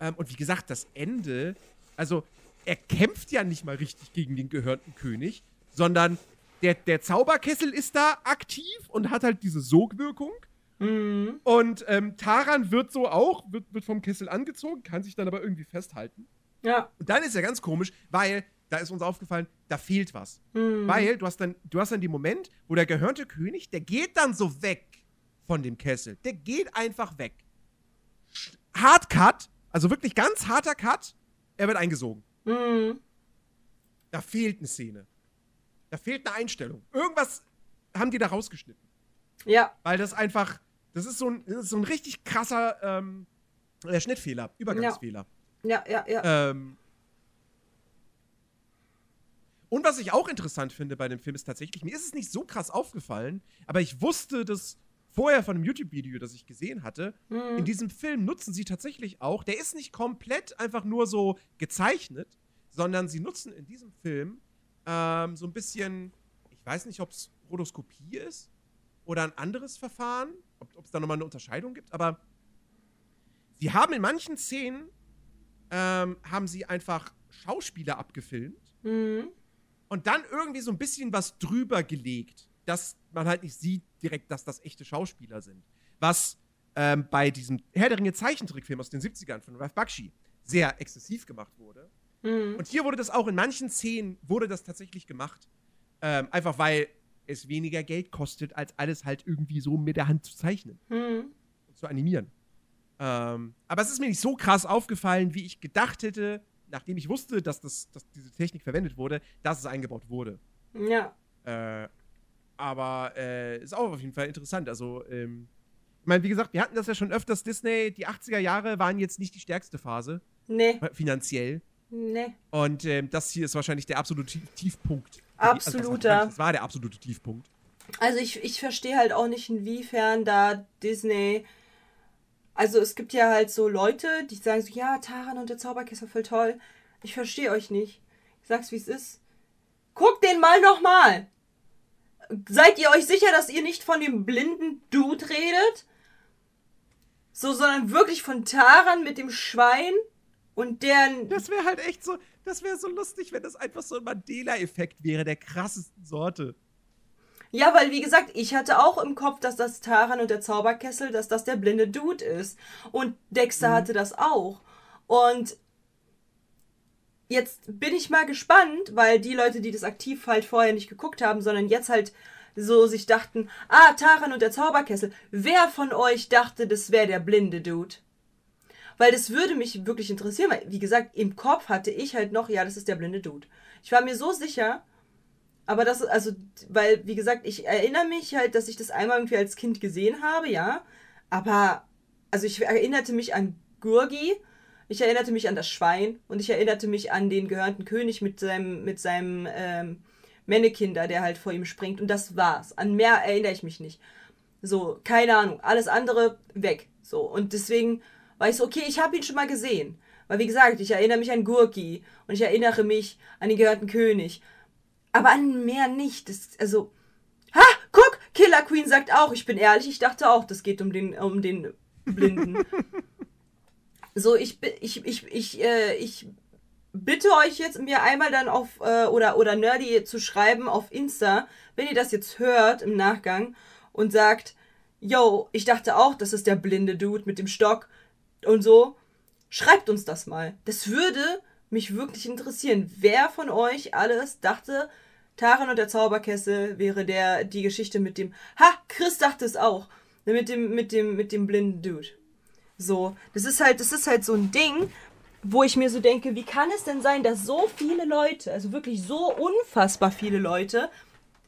Ähm, und wie gesagt, das Ende, also er kämpft ja nicht mal richtig gegen den gehörnten König, sondern der, der Zauberkessel ist da aktiv und hat halt diese Sogwirkung. Mhm. Und ähm, Taran wird so auch, wird, wird vom Kessel angezogen, kann sich dann aber irgendwie festhalten. Ja. Und dann ist ja ganz komisch, weil, da ist uns aufgefallen, da fehlt was. Mhm. Weil du hast dann, du hast dann den Moment, wo der gehörnte König, der geht dann so weg von dem Kessel. Der geht einfach weg. Hard Cut, also wirklich ganz harter Cut, er wird eingesogen. Mhm. Da fehlt eine Szene. Da fehlt eine Einstellung. Irgendwas haben die da rausgeschnitten. Ja. Weil das einfach, das ist so ein, das ist so ein richtig krasser ähm, äh, Schnittfehler, Übergangsfehler. Ja, ja, ja. Ähm, und was ich auch interessant finde bei dem Film ist tatsächlich, mir ist es nicht so krass aufgefallen, aber ich wusste das vorher von einem YouTube-Video, das ich gesehen hatte. Mhm. In diesem Film nutzen sie tatsächlich auch, der ist nicht komplett einfach nur so gezeichnet, sondern sie nutzen in diesem Film ähm, so ein bisschen, ich weiß nicht, ob es Rotoskopie ist oder ein anderes Verfahren, ob es da nochmal eine Unterscheidung gibt, aber sie haben in manchen Szenen ähm, haben sie einfach Schauspieler abgefilmt Mhm. und dann irgendwie so ein bisschen was drüber gelegt, dass man halt nicht sieht direkt, dass das echte Schauspieler sind. Was ähm, bei diesem Herr der Ringe Zeichentrickfilm aus den 70ern von Ralph Bakshi sehr exzessiv gemacht wurde. Mhm. Und hier wurde das auch in manchen Szenen wurde das tatsächlich gemacht. Ähm, einfach weil es weniger Geld kostet, als alles halt irgendwie so mit der Hand zu zeichnen Mhm. und zu animieren. Ähm, aber es ist mir nicht so krass aufgefallen, wie ich gedacht hätte, nachdem ich wusste, dass, das, dass diese Technik verwendet wurde, dass es eingebaut wurde. Ja. Äh, aber äh, ist auch auf jeden Fall interessant. Also, ähm, ich meine, wie gesagt, wir hatten das ja schon öfters. Disney, die 80er Jahre waren jetzt nicht die stärkste Phase, Nee. äh, finanziell. Nee. Und ähm, das hier ist wahrscheinlich der absolute Tief Tiefpunkt. Also, was heißt Absoluter. wahrscheinlich? Das war der absolute Tiefpunkt. Also ich, ich verstehe halt auch nicht, inwiefern da Disney. Also es gibt ja halt so Leute, die sagen so, ja, Taran und der Zauberkessel voll toll. Ich verstehe euch nicht. Ich sag's wie es ist. Guckt den mal nochmal. Seid ihr euch sicher, dass ihr nicht von dem blinden Dude redet? So, sondern wirklich von Taran mit dem Schwein und deren. Das wäre halt echt so, das wäre so lustig, wenn das einfach so ein Mandela-Effekt wäre, der krassesten Sorte. Ja, weil wie gesagt, ich hatte auch im Kopf, dass das Taran und der Zauberkessel, dass das der blinde Dude ist. Und Dexter hatte das auch. Und jetzt bin ich mal gespannt, weil die Leute, die das aktiv halt vorher nicht geguckt haben, sondern jetzt halt so sich dachten, ah, Taran und der Zauberkessel. Wer von euch dachte, das wäre der blinde Dude? Weil das würde mich wirklich interessieren, weil, wie gesagt, im Kopf hatte ich halt noch, ja, das ist der blinde Dude. Ich war mir so sicher, aber das, also, weil, wie gesagt, ich erinnere mich halt, dass ich das einmal irgendwie als Kind gesehen habe, ja. Aber, also ich erinnerte mich an Gurgi, ich erinnerte mich an das Schwein und ich erinnerte mich an den gehörnten König mit seinem, mit seinem ähm, Mannekinder, der halt vor ihm springt. Und das war's. An mehr erinnere ich mich nicht. So, keine Ahnung. Alles andere weg. So, und deswegen war ich so, okay, ich habe ihn schon mal gesehen. Weil, wie gesagt, ich erinnere mich an Gurki und ich erinnere mich an den gehörnten König. Aber an mehr nicht. Das, also, ha, guck, Killer Queen sagt auch, ich bin ehrlich, ich dachte auch, das geht um den, um den Blinden. so, ich, ich, ich, ich, äh, ich bitte euch jetzt mir einmal dann auf, äh, oder, oder Nerdy zu schreiben auf Insta, wenn ihr das jetzt hört im Nachgang und sagt, yo, ich dachte auch, das ist der blinde Dude mit dem Stock und so. Schreibt uns das mal. Das würde mich wirklich interessieren. Wer von euch alles dachte, Taran und der Zauberkessel wäre der, die Geschichte mit dem, ha, Chris dachte es auch. Mit dem, mit dem, mit dem blinden Dude. So, das ist halt, das ist halt so ein Ding, wo ich mir so denke, wie kann es denn sein, dass so viele Leute, also wirklich so unfassbar viele Leute,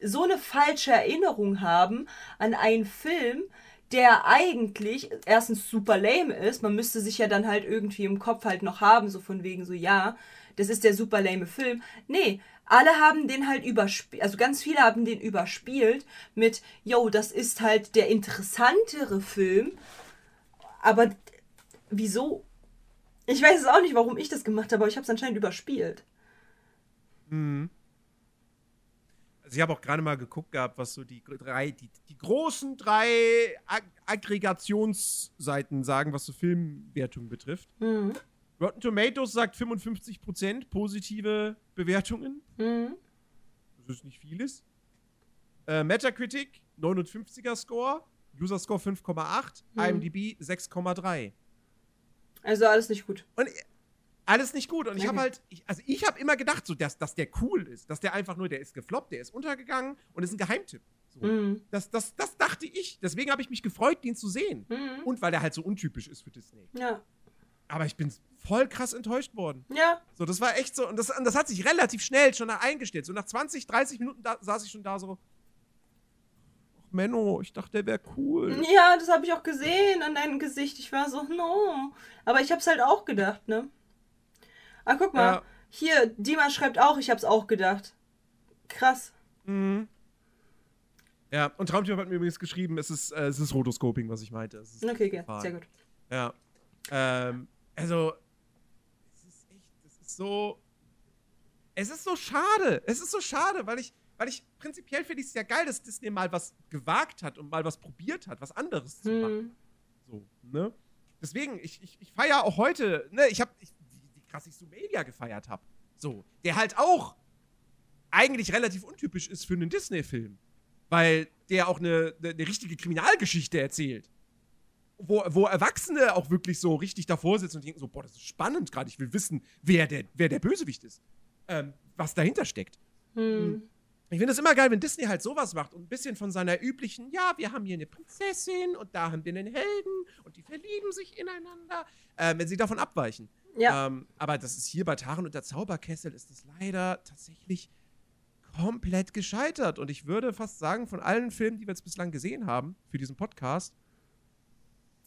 so eine falsche Erinnerung haben an einen Film, der eigentlich erstens super lame ist. Man müsste sich ja dann halt irgendwie im Kopf halt noch haben, so von wegen so, ja, das ist der super lame Film. Nee, alle haben den halt überspielt, also ganz viele haben den überspielt mit, yo, das ist halt der interessantere Film. Aber wieso? Ich weiß es auch nicht, warum ich das gemacht habe, aber ich habe es anscheinend überspielt. Also ich habe auch gerade mal geguckt gehabt, was so die drei, die, die großen drei Ag Aggregationsseiten sagen, was so Filmwertungen betrifft. Mhm. Rotten Tomatoes sagt 55% positive Bewertungen. Mhm. Das ist nicht vieles. Äh, Metacritic 59er Score, User Score 5,8, IMDb 6,3. Also alles nicht gut. Und äh, alles nicht gut. Und ich habe halt, ich, also ich habe immer gedacht, so, dass, dass der cool ist, dass der einfach nur, der ist gefloppt, der ist untergegangen und ist ein Geheimtipp. So. Mhm. Das, das, das dachte ich. Deswegen habe ich mich gefreut, den zu sehen. Mhm. Und weil der halt so untypisch ist für Disney. Ja. Aber ich bin voll krass enttäuscht worden. Ja. So, das war echt so. Und das, und das hat sich relativ schnell schon eingestellt. So nach 20, 30 Minuten da, saß ich schon da so. Ach, Menno, ich dachte, der wäre cool. Ja, das habe ich auch gesehen an deinem Gesicht. Ich war so, no. Aber ich hab's halt auch gedacht, ne? Ah, guck mal. Ja. Hier, Dima schreibt auch, ich hab's auch gedacht. Krass. Mhm. Ja, und Traumtyp hat mir übrigens geschrieben, es ist, äh, es ist Rotoscoping, was ich meinte. Es ist Okay, okay, sehr gut. Ja. Ähm, also, es ist echt, es ist so. Es ist so schade. Es ist so schade, weil ich, weil ich prinzipiell finde ich es ja geil, dass Disney mal was gewagt hat und mal was probiert hat, was anderes zu machen. Hm. So, ne? Deswegen, ich, ich, ich feiere auch heute, ne, ich habe, ich, krass ich Sumelia gefeiert habe. So, der halt auch eigentlich relativ untypisch ist für einen Disney-Film. Weil der auch eine, eine, eine richtige Kriminalgeschichte erzählt. Wo, wo Erwachsene auch wirklich so richtig davor sitzen und denken so, boah, das ist spannend gerade, ich will wissen, wer der, wer der Bösewicht ist. Ähm, was dahinter steckt. Hm. Ich finde es immer geil, wenn Disney halt sowas macht und ein bisschen von seiner üblichen, ja, wir haben hier eine Prinzessin und da haben wir einen Helden und die verlieben sich ineinander, äh, wenn sie davon abweichen. Ja. Ähm, aber das ist hier bei Taren und der Zauberkessel ist es leider tatsächlich komplett gescheitert. Und ich würde fast sagen, von allen Filmen, die wir jetzt bislang gesehen haben für diesen Podcast,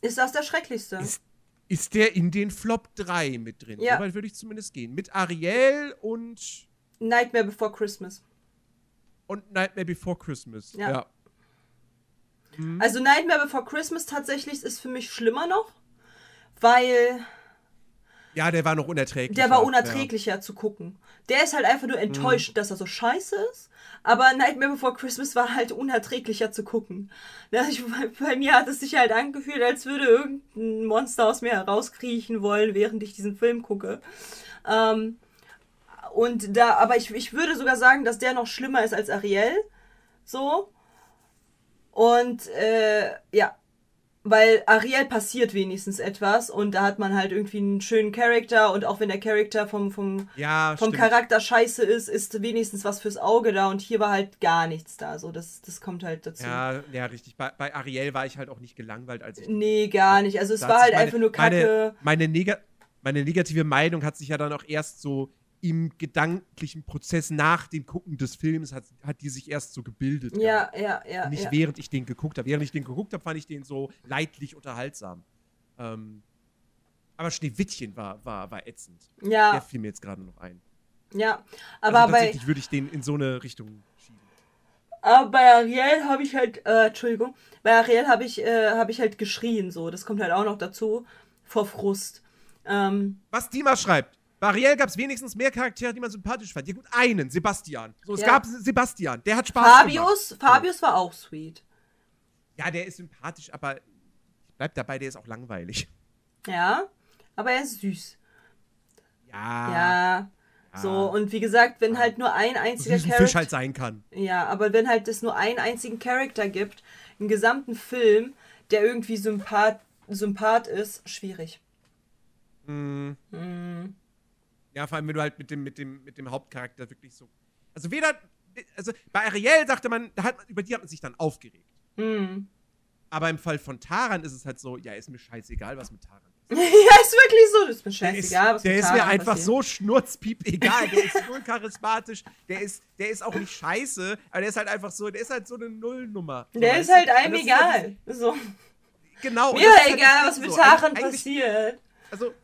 Ist das der schrecklichste? ist, ist der in den Flop 3 mit drin. Ja. Soweit würde ich zumindest gehen. Mit Ariel und, Nightmare Before Christmas. und Nightmare Before Christmas. Ja. ja. Mhm. Also Nightmare Before Christmas tatsächlich ist für mich schlimmer noch, weil Ja, der war noch unerträglich. der war unerträglicher zu gucken. Der ist halt einfach nur enttäuscht, dass er so scheiße ist. Aber Nightmare Before Christmas war halt unerträglicher zu gucken. Ja, ich, bei, bei mir hat es sich halt angefühlt, als würde irgendein Monster aus mir herauskriechen wollen, während ich diesen Film gucke. Ähm, und da, aber ich, ich würde sogar sagen, dass der noch schlimmer ist als Ariel. So. Und äh, ja, weil Ariel passiert wenigstens etwas und da hat man halt irgendwie einen schönen Charakter und auch wenn der Charakter vom, vom, Ja, vom stimmt. Charakter scheiße ist, ist wenigstens was fürs Auge da und hier war halt gar nichts da. So, das, das kommt halt dazu. Ja, ja, richtig. Bei, bei Ariel war ich halt auch nicht gelangweilt, als ich. Nee, gar nicht. Also es war halt meine, einfach nur Kacke. Meine, meine, nega meine negative Meinung hat sich ja dann auch erst so im gedanklichen Prozess nach dem Gucken des Films hat, hat die sich erst so gebildet. Ja, gehabt. ja, ja. Nicht ja. während ich den geguckt habe. Während ich den geguckt habe, fand ich den so leidlich unterhaltsam. Ähm, aber Schneewittchen war, war, war ätzend. Der Ja, fiel mir jetzt gerade noch ein. ja. Also Aber bei, tatsächlich würde ich den in so eine Richtung schieben. aber bei Ariel habe ich halt, äh, Entschuldigung, bei Ariel habe ich, äh, habe ich halt geschrien, so. Das kommt halt auch noch dazu. Vor Frust. Ähm, Was Dima schreibt. Ariel gab es wenigstens mehr Charaktere, die man sympathisch fand. Ja gut, einen, Sebastian. So, es Ja. gab Sebastian, der hat Spaß gemacht. Fabius, Fabius war auch sweet. Ja, der ist sympathisch, aber ich bleib dabei, der ist auch langweilig. Ja, aber er ist süß. Ja. Ja. So, und wie gesagt, wenn halt nur ein einziger Charakter. Fisch halt sein kann. Ja, aber wenn halt es nur einen einzigen Charakter gibt, im gesamten Film, der irgendwie Sympath, Sympath ist, schwierig. Mhm. Hm. Ja, vor allem, wenn du halt mit dem, mit dem, mit dem Hauptcharakter wirklich so. Also weder. Also bei Ariel sagte man, da hat man, über die hat man sich dann aufgeregt. Hm. Aber im Fall von Taran ist es halt so, ja, ist mir scheißegal, was mit Taran passiert. ja, ist wirklich so. Ist mir Der ist, scheißegal, was der mit ist mir Taran einfach passiert. so schnurzpiep egal. Der ist null charismatisch. Der ist, der ist auch nicht scheiße, aber der ist halt einfach so, der ist halt so eine Nullnummer. So, Der weißt ist du? halt einem das ist halt egal. So. Genau. Mir ist halt egal, das was mit so. Taran eigentlich- passiert. Also,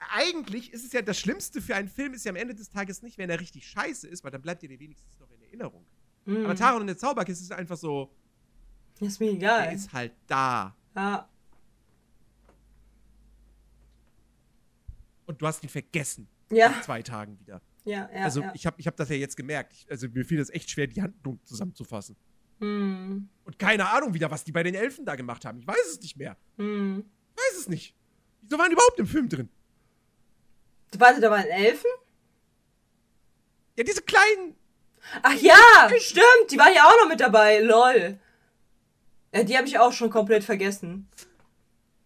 eigentlich ist es ja das Schlimmste für einen Film, ist ja am Ende des Tages nicht, wenn er richtig scheiße ist, weil dann bleibt dir der wenigstens noch in Erinnerung. Hm. Aber Taran und der Zauberkiste ist einfach so, Ist mir der egal. ist halt da. Ja. Und du hast ihn vergessen. Ja, Nach zwei Tagen wieder. ja, ja. also, ja. ich habe ich hab das ja jetzt gemerkt. Ich, also, mir fiel das echt schwer, die Handlung zusammenzufassen. Hm. Und keine Ahnung wieder, was die bei den Elfen da gemacht haben. Ich weiß es nicht mehr. Hm. Ich weiß es nicht. Wieso waren die überhaupt im Film drin? Warte, da waren Elfen? Ja, diese kleinen. Ach ja, stimmt, die waren ja auch noch mit dabei, lol. Ja, die habe ich auch schon komplett vergessen.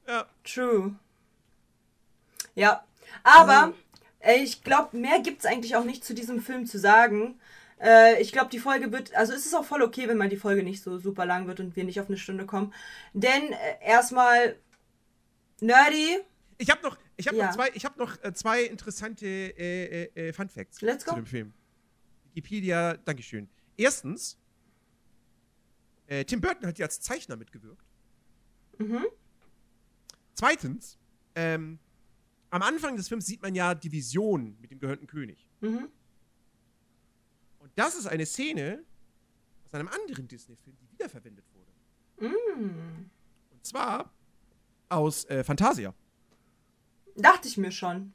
Ja. True. Ja, aber Also- äh, ich glaube, mehr gibt's eigentlich auch nicht zu diesem Film zu sagen. Äh, ich glaube, die Folge wird, also es ist auch voll okay, wenn mal die Folge nicht so super lang wird und wir nicht auf eine Stunde kommen. Denn äh, erstmal nerdy. Ich habe noch, ich hab Ja. noch zwei, ich hab noch äh, zwei interessante äh, äh, äh, Fun Facts Let's go. zu dem Film. Wikipedia, Dankeschön. Erstens, äh, Tim Burton hat ja als Zeichner mitgewirkt. Mhm. Zweitens, ähm, am Anfang des Films sieht man ja die Vision mit dem gehörnten König. Mhm. Und das ist eine Szene aus einem anderen Disney-Film, die wiederverwendet wurde. Mm. Und zwar aus äh, Fantasia. Dachte ich mir schon.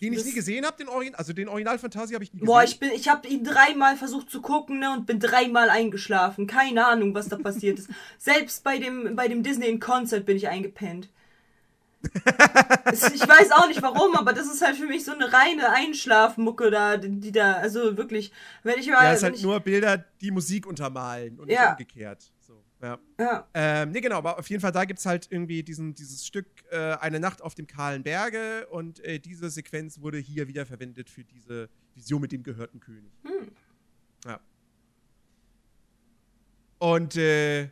Den ich Das- nie gesehen habe, den Original, also den Original Fantasia habe ich nie gesehen. Boah, ich bin, ich habe ihn dreimal versucht zu gucken, ne, und bin dreimal eingeschlafen. Keine Ahnung, was da passiert ist. Selbst bei dem, bei dem Disney in Concert bin ich eingepennt. Ich weiß auch nicht warum, aber das ist halt für mich so eine reine Einschlafmucke da, die da, also wirklich, wenn ich mal, ja, es wenn halt ich, nur Bilder, die Musik untermalen und Ja. nicht umgekehrt. Ja. ja, Ähm, nee, genau, aber auf jeden Fall, da gibt es halt irgendwie diesen, dieses Stück äh, Eine Nacht auf dem kahlen Berge und äh, diese Sequenz wurde hier wieder verwendet für diese Vision mit dem gehörten König. Hm. Ja. Und, äh,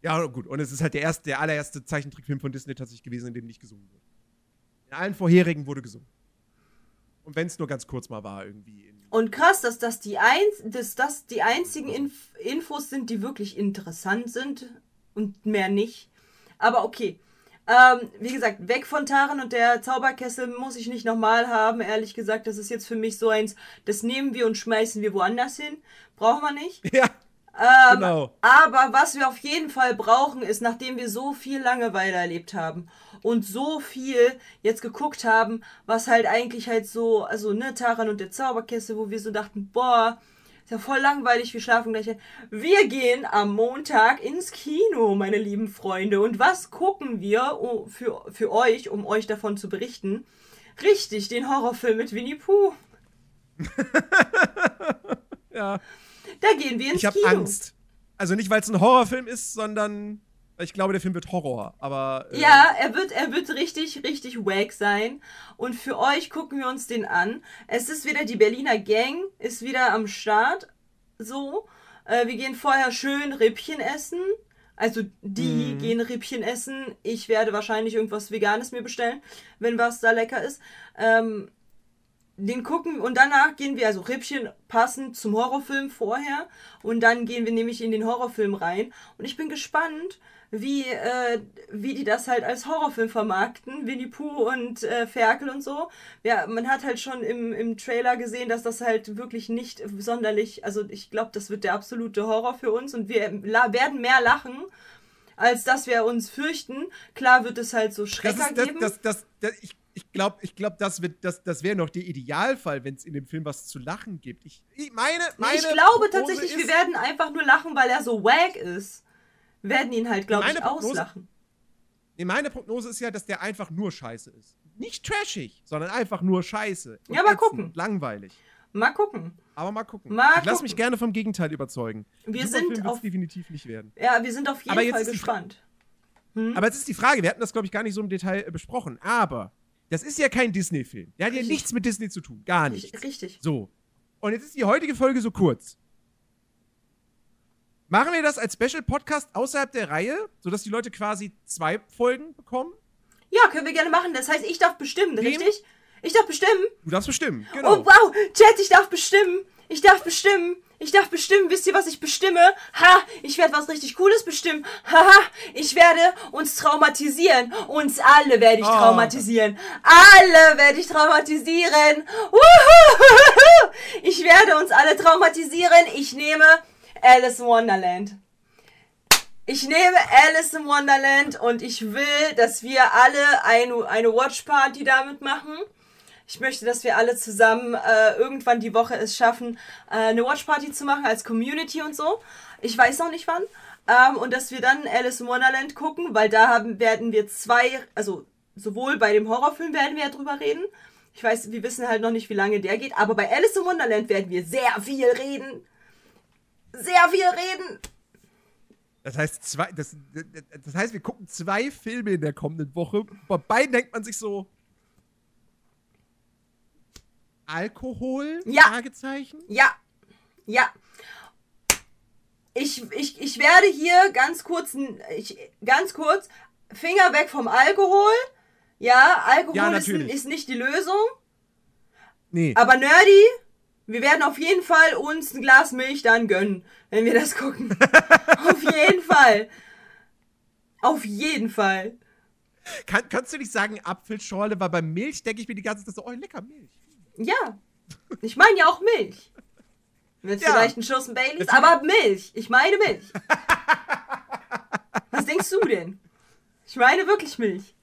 ja, gut, und es ist halt der, erste, der allererste Zeichentrickfilm von Disney tatsächlich gewesen, in dem nicht gesungen wurde. In allen vorherigen wurde gesungen. Und wenn es nur ganz kurz mal war, irgendwie. Und krass, dass das die, ein, dass das die einzigen Inf Infos sind, die wirklich interessant sind und mehr nicht. Aber okay. Ähm, wie gesagt, weg von Taran und der Zauberkessel muss ich nicht nochmal haben. Ehrlich gesagt, das ist jetzt für mich so eins, das nehmen wir und schmeißen wir woanders hin. Brauchen wir nicht. ja, Ähm, genau. aber was wir auf jeden Fall brauchen, ist, nachdem wir so viel Langeweile erlebt haben und so viel jetzt geguckt haben, was halt eigentlich halt so, also ne, Taran und der Zauberkessel, wo wir so dachten, boah, ist ja voll langweilig, wir schlafen gleich ein. Wir gehen am Montag ins Kino, meine lieben Freunde. Und was gucken wir oh, für, für euch, um euch davon zu berichten? Richtig, den Horrorfilm mit Winnie Pooh. Ja. Da gehen wir ins Ich habe Kino. Angst. Also nicht, weil es ein Horrorfilm ist, sondern ich glaube, der Film wird Horror. Aber. äh, Ja, er wird, er wird richtig, richtig wack sein. Und für euch gucken wir uns den an. Es ist wieder die Berliner Gang, ist wieder am Start. So. Äh, wir gehen vorher schön Rippchen essen. Also die gehen Rippchen essen. Ich werde wahrscheinlich irgendwas Veganes mir bestellen, wenn was da lecker ist. Ähm, den gucken und danach gehen wir, also Rippchen passend zum Horrorfilm vorher und dann gehen wir nämlich in den Horrorfilm rein und ich bin gespannt, wie, äh, wie die das halt als Horrorfilm vermarkten, Winnie Pooh und äh, Ferkel und so. Ja, man hat halt schon im, im Trailer gesehen, dass das halt wirklich nicht sonderlich, also ich glaube, das wird der absolute Horror für uns und wir werden mehr lachen, als dass wir uns fürchten. Klar wird es halt so Das, ist, das, geben. das, das, das, ich ich glaube, ich glaub, das, wird- das, das wäre noch der Idealfall, wenn es in dem Film was zu lachen gibt. Ich, ich meine, meine ich glaube Prognose tatsächlich, wir ist- werden einfach nur lachen, weil er so wack ist. Wir werden ihn halt, glaube ich, Prognose- auslachen. Nee, meine Prognose ist ja, dass der einfach nur scheiße ist. Nicht trashig, sondern einfach nur scheiße. Ja, mal gucken. Langweilig. Mal gucken. Aber mal gucken. Mal ich lasse mich gerne vom Gegenteil überzeugen. Wir Super sind auf- definitiv nicht werden. Ja, wir sind auf jeden Fall gespannt. Hm? Aber jetzt ist die Frage, wir hatten das, glaube ich, gar nicht so im Detail äh, besprochen, aber das ist ja kein Disney-Film. Der hat ja Richtig. nichts mit Disney zu tun. Gar nichts. Richtig. Richtig. So. Und jetzt ist die heutige Folge so kurz. Machen wir das als Special-Podcast außerhalb der Reihe, sodass die Leute quasi zwei Folgen bekommen? Ja, können wir gerne machen. Das heißt, ich darf bestimmen, Wem? richtig? Ich darf bestimmen. Du darfst bestimmen. Genau. Oh, wow. Chat, ich darf bestimmen. Ich darf bestimmen. Ich darf bestimmen. Wisst ihr, was ich bestimme? Ha, ich werde was richtig Cooles bestimmen. Haha, ich werde uns traumatisieren. Uns alle werde ich Oh. traumatisieren. Alle werde ich traumatisieren. Wuhu. Ich werde uns alle traumatisieren. Ich nehme Alice in Wonderland. Ich nehme Alice in Wonderland und ich will, dass wir alle eine, eine Watch Party damit machen. Ich möchte, dass wir alle zusammen äh, irgendwann die Woche es schaffen, äh, eine Watch Party zu machen als Community und so. Ich weiß noch nicht wann. Ähm, und dass wir dann Alice in Wonderland gucken, weil da haben, werden wir zwei, also sowohl bei dem Horrorfilm werden wir ja drüber reden. Ich weiß, wir wissen halt noch nicht, wie lange der geht, aber bei Alice in Wonderland werden wir sehr viel reden. Sehr viel reden. Das heißt, zwei, das, das heißt, wir gucken zwei Filme in der kommenden Woche. Bei beiden denkt man sich so. Alkohol? Ja. Fragezeichen? Ja, ja. Ich, ich, ich werde hier ganz kurz, ich, ganz kurz, Finger weg vom Alkohol. Ja, Alkohol Ja, ist, ist nicht die Lösung. Nee. Aber Nerdy, wir werden auf jeden Fall uns ein Glas Milch dann gönnen, wenn wir das gucken. auf jeden Fall. Auf jeden Fall. Kann, kannst du nicht sagen Apfelschorle, weil bei Milch denke ich mir die ganze Zeit so, oh, lecker Milch. Ja. Ich meine ja auch Milch. Mit Ja. vielleicht einen Schuss Baileys, aber Milch. Ich meine Milch. Was denkst du denn? Ich meine wirklich Milch.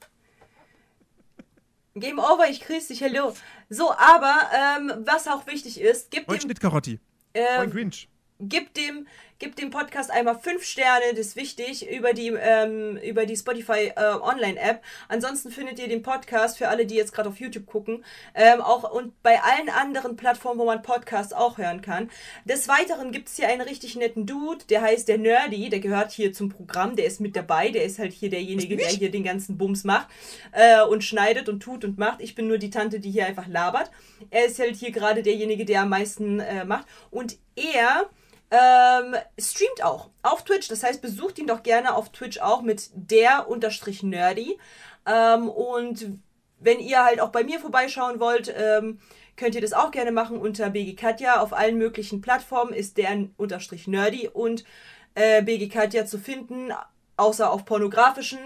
Game over, ich grüße dich, hello. So, aber ähm, was auch wichtig ist, gib Moin dem, Schnittkarotti. Ähm, Grinch. gib dem, gib dem Podcast einmal fünf Sterne, das ist wichtig, über die, ähm, über die Spotify äh, Online-App. Ansonsten findet ihr den Podcast für alle, die jetzt gerade auf YouTube gucken, ähm, auch und bei allen anderen Plattformen, wo man Podcasts auch hören kann. Des Weiteren gibt es hier einen richtig netten Dude, der heißt der Nerdy, der gehört hier zum Programm, der ist mit dabei, der ist halt hier derjenige, der hier den ganzen Bums macht äh, und schneidet und tut und macht. Ich bin nur die Tante, die hier einfach labert. Er ist halt hier gerade derjenige, der am meisten äh, macht. Und er ähm, streamt auch auf Twitch. Das heißt, besucht ihn doch gerne auf Twitch auch mit der unterstrich nerdy. Ähm, und wenn ihr halt auch bei mir vorbeischauen wollt, ähm, könnt ihr das auch gerne machen unter BG Katja. Auf allen möglichen Plattformen ist der unterstrich nerdy und äh, BG Katja zu finden, außer auf pornografischen,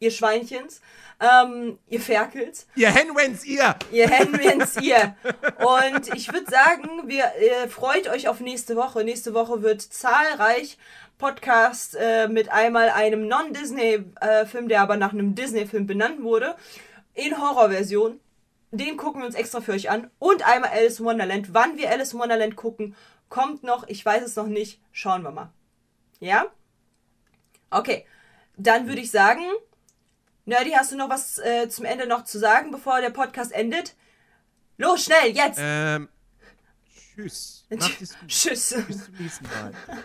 ihr Schweinchens, ähm, ihr Ferkels. Ihr Henwens, ihr! Ihr Henrys, ihr. Und ich würde sagen, wir äh, freut euch auf nächste Woche. Nächste Woche wird zahlreich Podcast äh, mit einmal einem Non-Disney-Film, der aber nach einem Disney-Film benannt wurde, in Horrorversion. Den gucken wir uns extra für euch an. Und einmal Alice in Wonderland. Wann wir Alice in Wonderland gucken, kommt noch. Ich weiß es noch nicht. Schauen wir mal. Ja? Okay. Dann würde ich sagen, Nerdy, hast du noch was äh, zum Ende noch zu sagen, bevor der Podcast endet? Los, schnell, jetzt! Ähm. Tschüss. Gut. Tschüss. Bis zum nächsten Mal.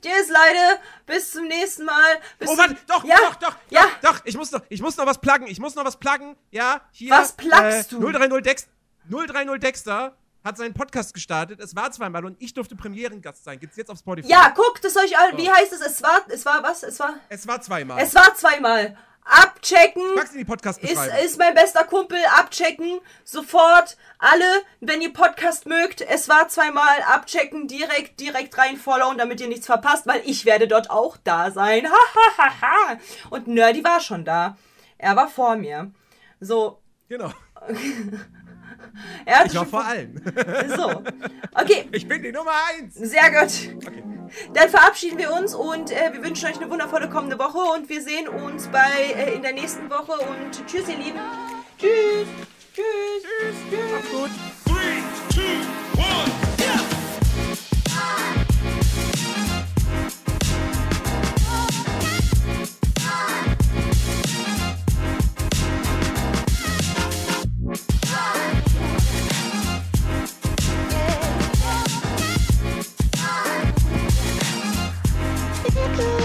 Tschüss, Leute. Bis zum nächsten Mal. Bis Oh, warte, doch, ja, doch, doch, ja. doch, doch, ich muss noch, ich muss noch was pluggen, ich muss noch was pluggen, ja, hier. Was pluggst äh, du? 030 Dex 030 Dexter hat seinen Podcast gestartet, es war zweimal und ich durfte Premierengast sein, gibt's jetzt auf Spotify. Ja, guckt es euch an. Wie heißt es? Es war, es war was? Es war, Es war zweimal. es war zweimal. Abchecken. Pack's in die podcast Ist, ist mein bester Kumpel. Abchecken. Sofort. Alle, wenn ihr Podcast mögt. Es war zweimal. Abchecken. Direkt, direkt rein followen, damit ihr nichts verpasst, weil ich werde dort auch da sein. Ha, ha, ha, ha. Und Nerdy war schon da. Er war vor mir. So. Genau. Er Ich war vor allen. So. Okay. Ich bin die Nummer eins. Sehr gut. Dann verabschieden wir uns und äh, wir wünschen euch eine wundervolle kommende Woche und wir sehen uns bei äh, in der nächsten Woche und tschüss ihr Lieben. Tschüss. Tschüss. Tschüss. Tschüss. Macht's gut. Three, two, one. Cool.